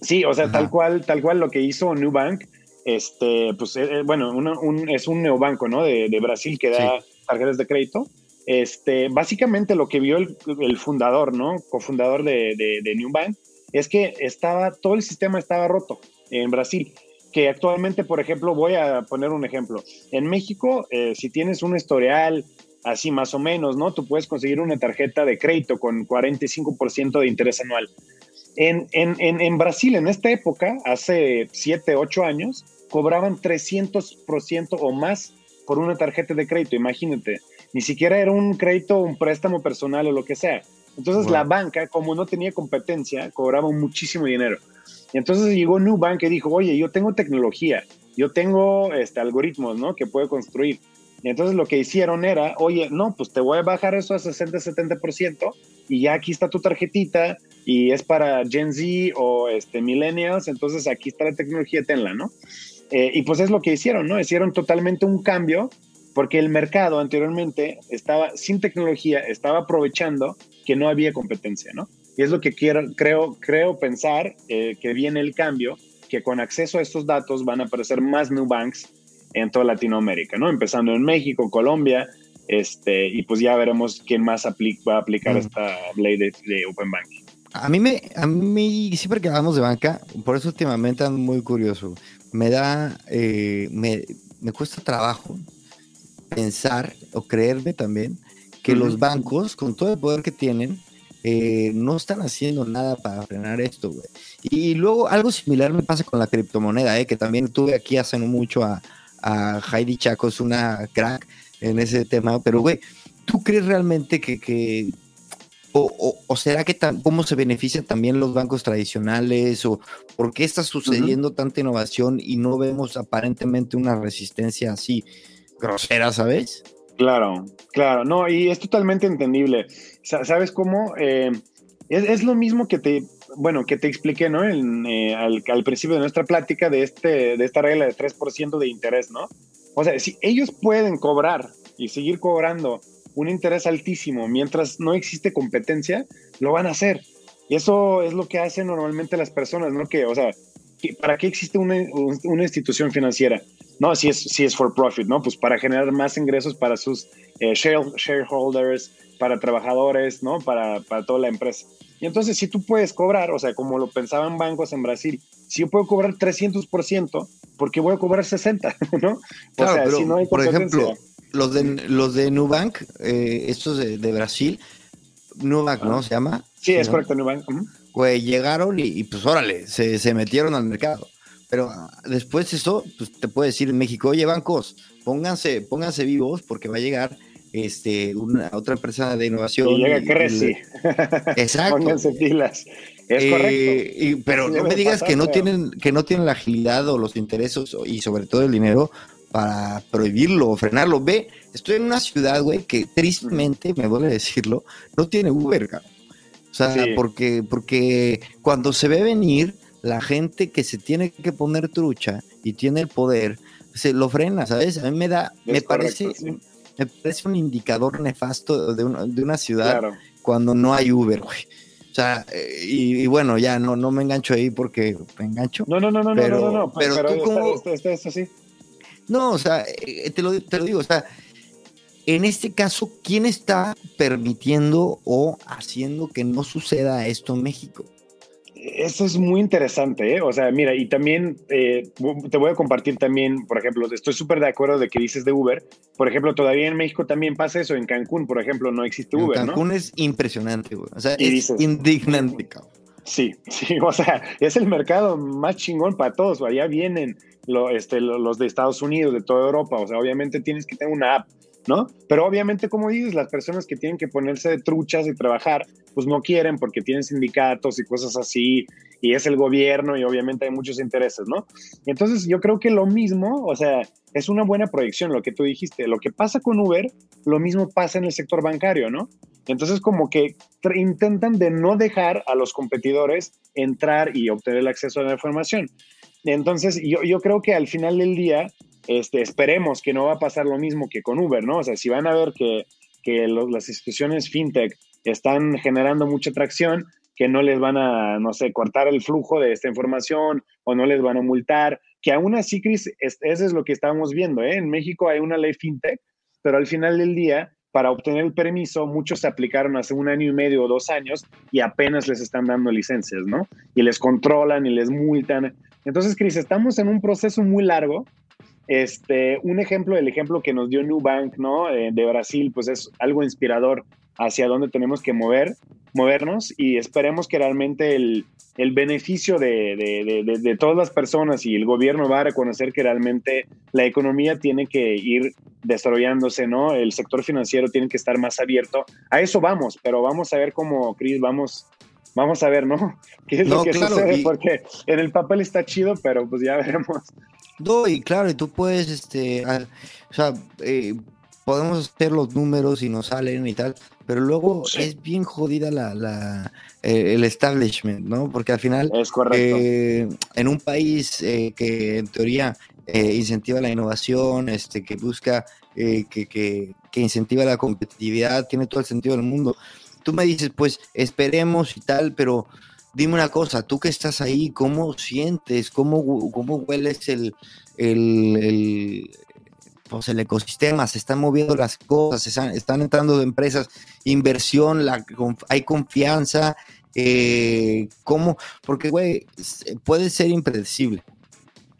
Sí, o sea, tal cual, tal cual lo que hizo Nubank, este, pues, eh, eh, bueno, un, es un neobanco, ¿no? De, de Brasil que da tarjetas de crédito. Este, básicamente lo que vio el, el fundador, ¿no? Cofundador de, de, de Nubank, es que estaba, todo el sistema estaba roto en Brasil que actualmente, por ejemplo, voy a poner un ejemplo. En México, eh, si tienes un historial así más o menos, ¿no? Tú puedes conseguir una tarjeta de crédito con 45% de interés anual. En, en, en, Brasil, en esta época, hace 7, 8 años, cobraban 300% o más por una tarjeta de crédito, imagínate. Ni siquiera era un crédito, un préstamo personal o lo que sea. Entonces la banca, como no tenía competencia, cobraba muchísimo dinero. Y entonces llegó Nubank y dijo, oye, yo tengo tecnología, yo tengo este, algoritmos, ¿no? Que puedo construir. Y entonces lo que hicieron era, oye, no, pues te voy a bajar eso a 60-70% y ya aquí está tu tarjetita y es para Gen Z o este, millennials, entonces aquí está la tecnología, tenla, ¿no? Eh, y pues es lo que hicieron, ¿no? Hicieron totalmente un cambio porque el mercado anteriormente estaba sin tecnología, estaba aprovechando que no había competencia, ¿no? Y es lo que quiero, creo, creo pensar eh, que viene el cambio, que con acceso a estos datos van a aparecer más new banks en toda Latinoamérica, ¿no? Empezando en México, Colombia, este, y pues ya veremos quién más va a aplicar mm. esta ley de, Open Banking. A mí, me, a mí, siempre que hablamos de banca, por eso últimamente ando muy curioso. Me da, eh, me, me cuesta trabajo pensar o creerme también que los bancos, con todo el poder que tienen, eh, no están haciendo nada para frenar esto, güey. Y luego algo similar me pasa con la criptomoneda, ¿eh? que también tuve aquí hace no mucho a, a Heidi Chacos, una crack en ese tema, pero güey, ¿tú crees realmente que, o, o, será que cómo se benefician también los bancos tradicionales o por qué está sucediendo tanta innovación y no vemos aparentemente una resistencia así grosera, ¿sabes? Claro, claro, no, y es totalmente entendible. ¿Sabes cómo? Eh, es, lo mismo que te, bueno, que te expliqué, ¿no? Eh, al, principio de nuestra plática de, este, de esta regla de 3% de interés, ¿no? O sea, si ellos pueden cobrar y seguir cobrando un interés altísimo mientras no existe competencia, lo van a hacer. Y eso es lo que hacen normalmente las personas, ¿no? Que, o sea, ¿para qué existe una, una institución financiera? No, si es, si es for profit, ¿no? Pues para generar más ingresos para sus eh, shareholders, para trabajadores, ¿no? Para, para, toda la empresa. Y entonces, si tú puedes cobrar, o sea, como lo pensaban bancos en Brasil, si yo puedo cobrar 300%, ¿por qué voy a cobrar 60%? [LAUGHS] ¿no? Claro, o sea, pero, si no hay por ejemplo, los de, los de Nubank, eh, estos de, de, Brasil, Nubank, ¿no? ¿Se llama? Sí, es correcto, Nubank. Pues llegaron y, y, pues órale, se, se metieron al mercado. Pero ah, después eso, pues te puede decir México, oye, bancos, pónganse, pónganse vivos porque va a llegar este, una otra empresa de innovación. Y llega Creci. [LAUGHS] Exacto. Pónganse pilas. Es Eh, correcto. y- pero no me digas pasar, que no tienen que no tienen la agilidad o los intereses y sobre todo el dinero para prohibirlo o frenarlo. Ve, estoy en una ciudad, güey, que tristemente, me duele decirlo, no tiene Uber, cabrón. O sea, Sí. porque, porque cuando se ve venir, la gente que se tiene que poner trucha y tiene el poder, se lo frena, ¿sabes? A mí me da, Es me correcto, parece, sí. me parece un indicador nefasto de una, de una ciudad Claro. cuando no hay Uber, güey. O sea, eh, y, y bueno, ya no, no me engancho ahí porque me engancho. No, no, no, no, Pero- no, no, no, pero tú está- está- está así. No, o sea, eh, te lo, te lo digo, o sea, en este caso, ¿quién está permitiendo o haciendo que no suceda esto en México? Eso es muy interesante, ¿eh? O sea, mira, y también eh, te voy a compartir también, por ejemplo, estoy súper de acuerdo de que dices de Uber. Por ejemplo, todavía en México también pasa eso. En Cancún, por ejemplo, no existe En Uber, Cancún ¿no? es impresionante, güey. O sea, Y es dices- indignante, cabrón. Sí, sí, [LAUGHS] o sea, es el mercado más chingón para todos. Allá vienen lo- este, lo- los de Estados Unidos, de toda Europa. O sea, obviamente tienes que tener una app, ¿no? Pero obviamente, como dices, las personas que tienen que ponerse de truchas y trabajar, pues no quieren porque tienen sindicatos y cosas así, y es el gobierno y obviamente hay muchos intereses, ¿no? Entonces, yo creo que lo mismo, o sea, es una buena proyección lo que tú dijiste. Lo que pasa con Uber, lo mismo pasa en el sector bancario, ¿no? Entonces, como que intentan de no dejar a los competidores entrar y obtener el acceso a la información. Entonces, yo, yo creo que al final del día, este, esperemos que no va a pasar lo mismo que con Uber, ¿no? O sea, si van a ver que, que las instituciones fintech están generando mucha atracción, que no les van a, no sé, cortar el flujo de esta información o no les van a multar, que aún así, Cris, es- eso es lo que estábamos viendo, ¿eh? En México hay una ley fintech, pero al final del día, para obtener el permiso, muchos se aplicaron hace un año y medio o dos años y apenas les están dando licencias, ¿no? Y les controlan y les multan. Entonces, Cris, estamos en un proceso muy largo. Este, un ejemplo, el ejemplo que nos dio Nubank, ¿no? Eh, de Brasil, pues es algo inspirador hacia dónde tenemos que mover, movernos y esperemos que realmente el, el beneficio de, de- de- de- todas las personas y el gobierno va a reconocer que realmente la economía tiene que ir desarrollándose, ¿no? El sector financiero tiene que estar más abierto. A eso vamos, pero vamos a ver cómo, Cris, vamos, vamos a ver, ¿no? [LAUGHS] ¿Qué es No, lo que claro, sucede? y- Porque en el papel está chido, pero pues ya veremos. No, y claro, y tú puedes, este, a- o sea, eh, podemos hacer los números y nos salen y tal, pero luego Sí. es bien jodida la, la, eh, el establishment, ¿no? Porque al final, Es correcto. eh, en un país eh, que en teoría incentiva la innovación, este, que busca, eh, que, que, que incentiva la competitividad, tiene todo el sentido del mundo. Tú me dices, pues esperemos y tal, pero dime una cosa, tú que estás ahí, ¿cómo sientes, cómo, cómo hueles el, el, el, pues el ecosistema? Se están moviendo las cosas, se están, entrando empresas, inversión, la, hay confianza, eh, ¿cómo? Porque, güey, puede ser impredecible.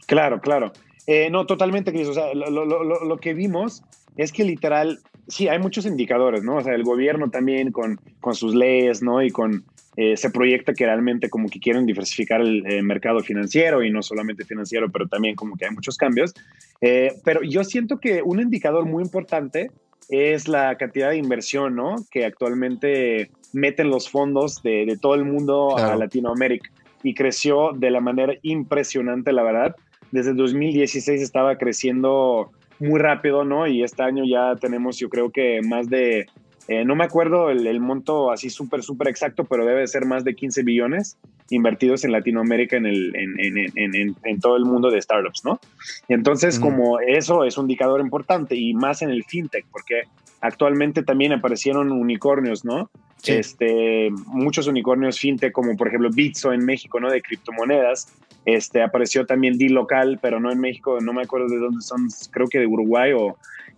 Claro, claro. Eh, no, totalmente, Cris. O sea, lo, lo- lo- lo que vimos es que literal, sí, hay muchos indicadores, ¿no? O sea, el gobierno también con, con sus leyes, ¿no? Y con, eh, se proyecta que realmente como que quieren diversificar el eh, mercado financiero y no solamente financiero, pero también como que hay muchos cambios. Eh, pero yo siento que un indicador muy importante es la cantidad de inversión, ¿no? Que actualmente meten los fondos de, de todo el mundo a Claro. Latinoamérica y creció de la manera impresionante, la verdad. Desde el 2016 estaba creciendo muy rápido, ¿no? Y este año ya tenemos, yo creo que más de, eh, no me acuerdo el, el monto así súper, súper exacto, pero debe ser más de 15 billones invertidos en Latinoamérica en, el, en, todo el mundo de startups, ¿no? Entonces, como eso es un indicador importante y más en el fintech, porque actualmente también aparecieron unicornios, ¿no? Sí. Este, muchos unicornios fintech, como por ejemplo Bitso en México, ¿no? De criptomonedas. Este, apareció también D local, pero no en México, no me acuerdo de dónde son, creo que de Uruguay o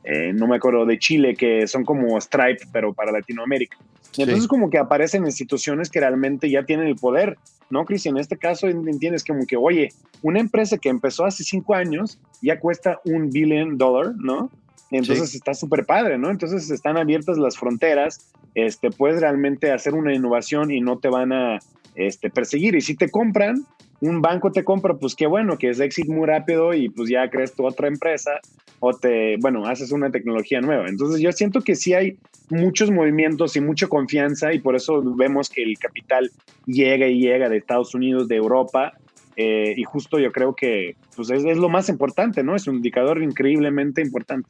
eh, no me acuerdo, de Chile, que son como Stripe, pero para Latinoamérica. entonces como que aparecen instituciones que realmente ya tienen el poder, ¿no, Cris? En este caso entiendes como que, oye, una empresa que empezó hace cinco años ya cuesta un billion dollar, ¿no? Entonces está súper padre, ¿no? Entonces están abiertas las fronteras, este, puedes realmente hacer una innovación y no te van a este, perseguir. Y si te compran, un banco te compra, pues qué bueno, que es éxito muy rápido y pues ya crees tu otra empresa o te, bueno, haces una tecnología nueva. Entonces yo siento que sí hay muchos movimientos y mucha confianza y por eso vemos que el capital llega y llega de Estados Unidos, de Europa. Eh, y justo yo creo que pues es, es lo más importante, ¿no? Es un indicador increíblemente importante.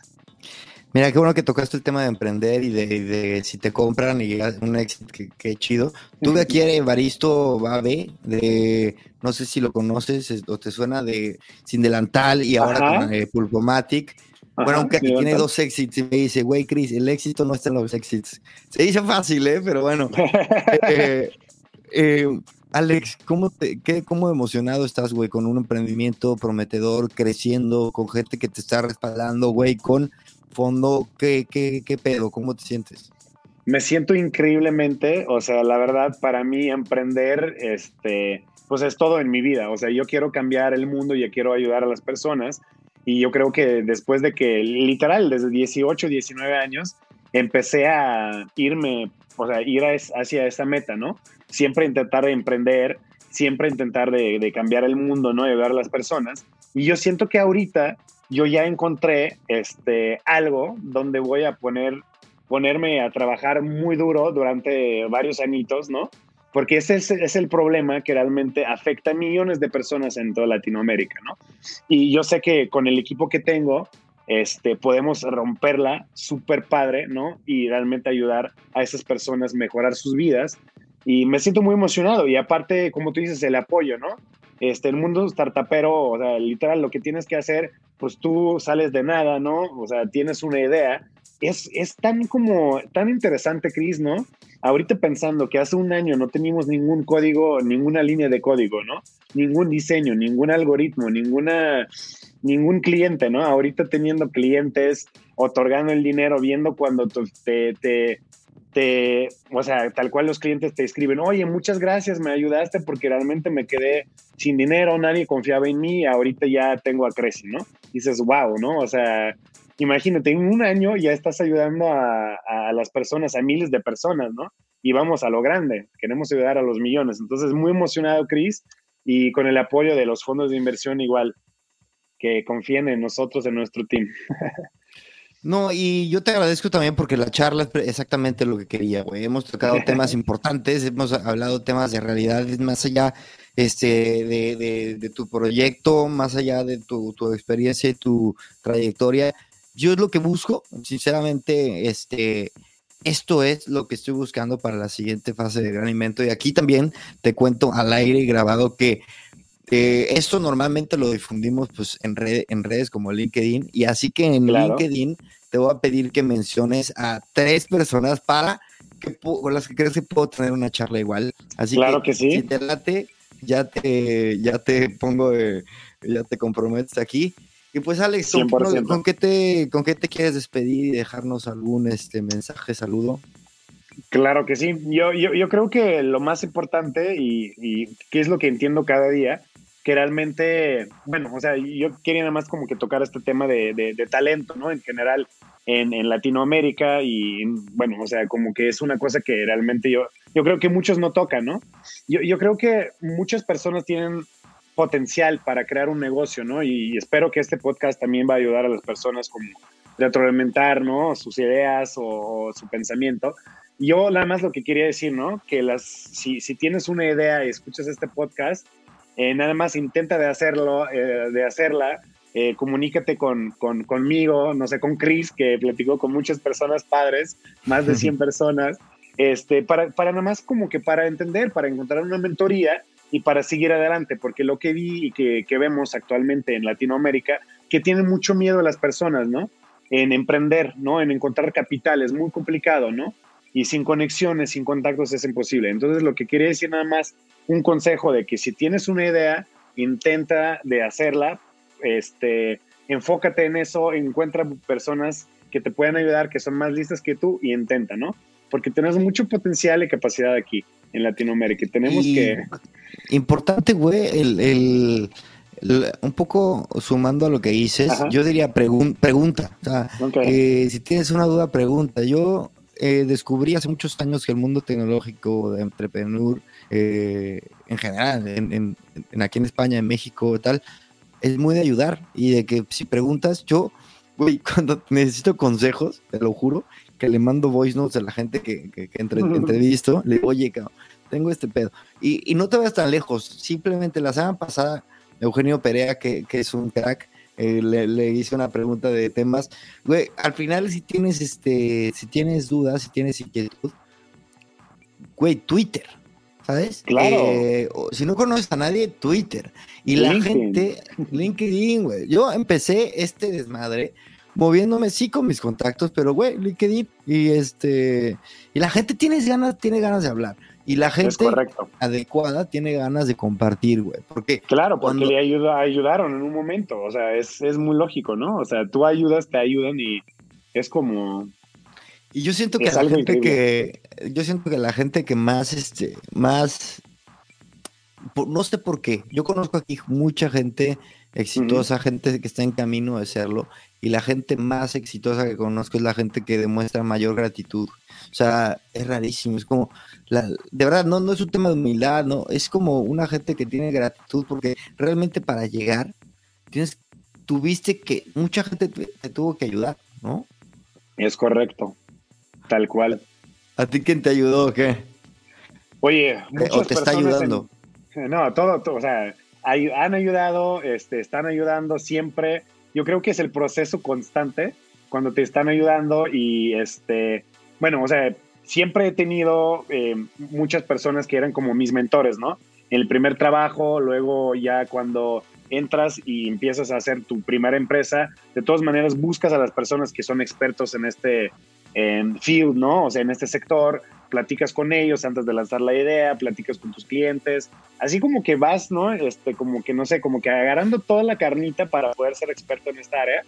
Mira, qué bueno que tocaste el tema de emprender y de, si te compran y un éxito, qué chido. Tuve aquí a Evaristo Babe, de, no sé si lo conoces o te suena, de Sin Delantal y ahora con eh, Pulpomatic. bueno, aunque aquí tiene dos éxitos y me dice, güey, Chris, el éxito no está en los éxitos. Se dice fácil, ¿eh? Pero bueno. [LAUGHS] Eh, eh, Alex, ¿cómo, te, qué, ¿cómo emocionado estás, güey, con un emprendimiento prometedor, creciendo, con gente que te está respaldando, güey, con fondo, ¿qué, qué, qué pedo? ¿Cómo te sientes? Me siento increíblemente, o sea, la verdad, para mí emprender, este, pues es todo en mi vida. O sea, yo quiero cambiar el mundo y quiero ayudar a las personas. Y yo creo que después de que, literal, desde 18, 19 años, empecé a irme, o sea, ir hacia esa meta, ¿no? Siempre intentar emprender, siempre intentar de, de cambiar el mundo, ¿no? Ayudar a las personas. Y yo siento que ahorita yo ya encontré este, algo donde voy a poner, ponerme a trabajar muy duro durante varios añitos, ¿no? Porque ese es, el problema que realmente afecta a millones de personas en toda Latinoamérica, ¿no? Y yo sé que con el equipo que tengo, este, podemos romperla súper padre, ¿no? Y realmente ayudar a esas personas a mejorar sus vidas. Y me siento muy emocionado. Y aparte, como tú dices, el apoyo, ¿no? Este, el mundo startupero, o sea, literal, lo que tienes que hacer, pues tú sales de nada, ¿no? O sea, tienes una idea. Es, es tan como, tan interesante, Chris, ¿no? Ahorita pensando que hace un año no teníamos ningún código, ninguna línea de código, ¿no? Ningún diseño, ningún algoritmo, ninguna, ningún cliente, ¿no? Ahorita teniendo clientes, otorgando el dinero, viendo cuando te, te, o sea, tal cual los clientes te escriben, oye, muchas gracias, me ayudaste porque realmente me quedé sin dinero, nadie confiaba en mí, ahorita ya tengo a Creci, ¿no? dices, wow, ¿no? O sea, imagínate, en un año ya estás ayudando a, a, las personas, a miles de personas, ¿no? Y vamos a lo grande, queremos ayudar a los millones. Entonces, muy emocionado, Chris, y con el apoyo de los fondos de inversión igual, que confíen en nosotros, en nuestro team. [LAUGHS] No, y yo te agradezco también porque la charla es exactamente lo que quería, güey. Hemos tocado [LAUGHS] temas importantes, hemos hablado temas de realidad más allá este, de, de, tu proyecto, más allá de tu, tu, experiencia y tu trayectoria. Yo es lo que busco, sinceramente, este, esto es lo que estoy buscando para la siguiente fase de Gran Invento. Y aquí también te cuento al aire y grabado que eh, esto normalmente lo difundimos pues, en, en redes como LinkedIn y así que en LinkedIn te voy a pedir que menciones a tres personas para que con las que crees que puedo tener una charla igual. Así claro que, sí. si te late, ya te, ya te pongo, ya te comprometes aquí. Y pues Alex, ¿con, qué te, ¿con qué te quieres despedir y dejarnos algún este, mensaje, saludo? Claro que sí. Yo, yo, yo creo que lo más importante y, y que es lo que entiendo cada día que realmente, bueno, o sea, yo quería nada más como que tocar este tema de, de, talento, ¿no? En general en, en, Latinoamérica y, bueno, o sea, como que es una cosa que realmente yo, yo creo que muchos no tocan, ¿no? Yo, yo creo que muchas personas tienen potencial para crear un negocio, ¿no? Y, espero que este podcast también va a ayudar a las personas como retroalimentar, ¿no? Sus ideas o, su pensamiento. Yo nada más lo que quería decir, ¿no? Que las, si, si tienes una idea y escuchas este podcast, eh, nada más intenta de hacerlo, eh, de hacerla, eh, comunícate con, con, conmigo, no sé, con Chris, que platicó con muchas personas padres, más de 100 [LAUGHS] personas, este, para, para nada más como que para entender, para encontrar una mentoría y para seguir adelante, porque lo que vi y que, que vemos actualmente en Latinoamérica, que tienen mucho miedo a las personas, ¿no? En emprender, ¿no? En encontrar capital, es muy complicado, ¿no? Y sin conexiones, sin contactos es imposible. Entonces, lo que quería decir nada más un consejo de que si tienes una idea, intenta de hacerla, este, enfócate en eso, encuentra personas que te pueden ayudar, que son más listas que tú y intenta, ¿no? Porque tenemos mucho potencial y capacidad aquí en Latinoamérica. Tenemos que... Importante, güey, el, un poco sumando a lo que dices, yo diría pregunta. O sea, eh, si tienes una duda, pregunta. Yo eh, descubrí hace muchos años que el mundo tecnológico de entrepreneur, eh, en general, en, aquí en España, en México, tal, es muy de ayudar y de que si preguntas, yo, güey, [LAUGHS] cuando necesito consejos, te lo juro, que le mando voice notes a la gente que, que, [LAUGHS] entrevisto, le digo, oye, tengo este pedo. Y, no te vayas tan lejos, simplemente la semana pasada, Eugenio Perea, que, que es un crack, eh, le, hice una pregunta de temas. Güey, al final si tienes este, si tienes dudas, si tienes inquietud, güey, Twitter, ¿sabes? Claro. Eh, si no conoces a nadie, Twitter. Y la gente, LinkedIn, güey. Yo empecé este desmadre moviéndome sí con mis contactos, pero güey, LinkedIn y este y la gente tiene ganas, tiene ganas de hablar. Y la gente adecuada tiene ganas de compartir, güey. Porque claro, porque le ayuda, ayudaron en un momento. O sea, es, es muy lógico, ¿no? O sea, tú ayudas, te ayudan y es como. Y yo siento que la gente que. Yo siento que la gente que más, este, más. No sé por qué. Yo conozco aquí mucha gente exitosa, gente que está en camino de serlo. Y la gente más exitosa que conozco es la gente que demuestra mayor gratitud. O sea, es rarísimo. Es como, de verdad, no, no es un tema de humildad, no, es como una gente que tiene gratitud porque realmente para llegar, tienes, tuviste que, mucha gente te, tuvo que ayudar, ¿no? Es correcto, tal cual. ¿A ti quién te ayudó o qué? Oye, eh, muchas ¿O te está ayudando? no, todo, todo, o sea, han ayudado, este, están ayudando siempre. Yo creo que es el proceso constante cuando te están ayudando y este, bueno, o sea, siempre he tenido eh, muchas personas que eran como mis mentores, ¿no? El primer trabajo, luego ya cuando entras y empiezas a hacer tu primera empresa, de todas maneras buscas a las personas que son expertos en este field, ¿no? O sea, en este sector, platicas con ellos antes de lanzar la idea, platicas con tus clientes, así como que vas, ¿no? Este, como que, no sé, como que agarrando toda la carnita para poder ser experto en esta área.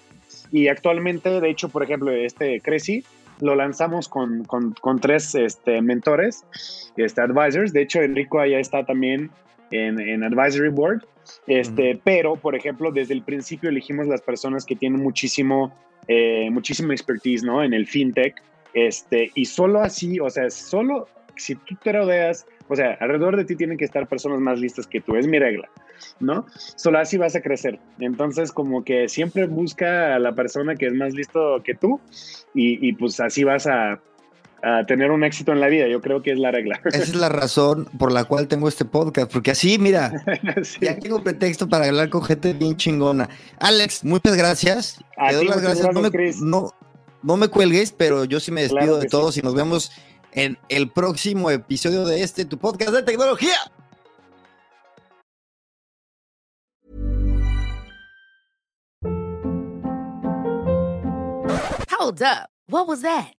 Y actualmente, de hecho, por ejemplo, este Creci, lo lanzamos con, con, tres este, mentores, este, advisors. De hecho, Enrico allá está también en, en Advisory Board. Este, Pero, por ejemplo, desde el principio elegimos las personas que tienen muchísimo, eh, muchísima expertise ¿no? en el fintech. Este, y solo así, o sea, solo si tú te rodeas, o sea, alrededor de ti tienen que estar personas más listas que tú, es mi regla, ¿no? Solo así vas a crecer. Entonces, como que siempre busca a la persona que es más listo que tú y, pues así vas a, tener un éxito en la vida. Yo creo que es la regla. [LAUGHS] Esa es la razón por la cual tengo este podcast, porque así, mira, [LAUGHS] ya tengo pretexto para hablar con gente bien chingona. Alex, muchas gracias. A Te las gracias. No me, cuelgues, pero yo sí me despido de todos y nos vemos en el próximo episodio de este tu podcast de tecnología. Hold up. What was that?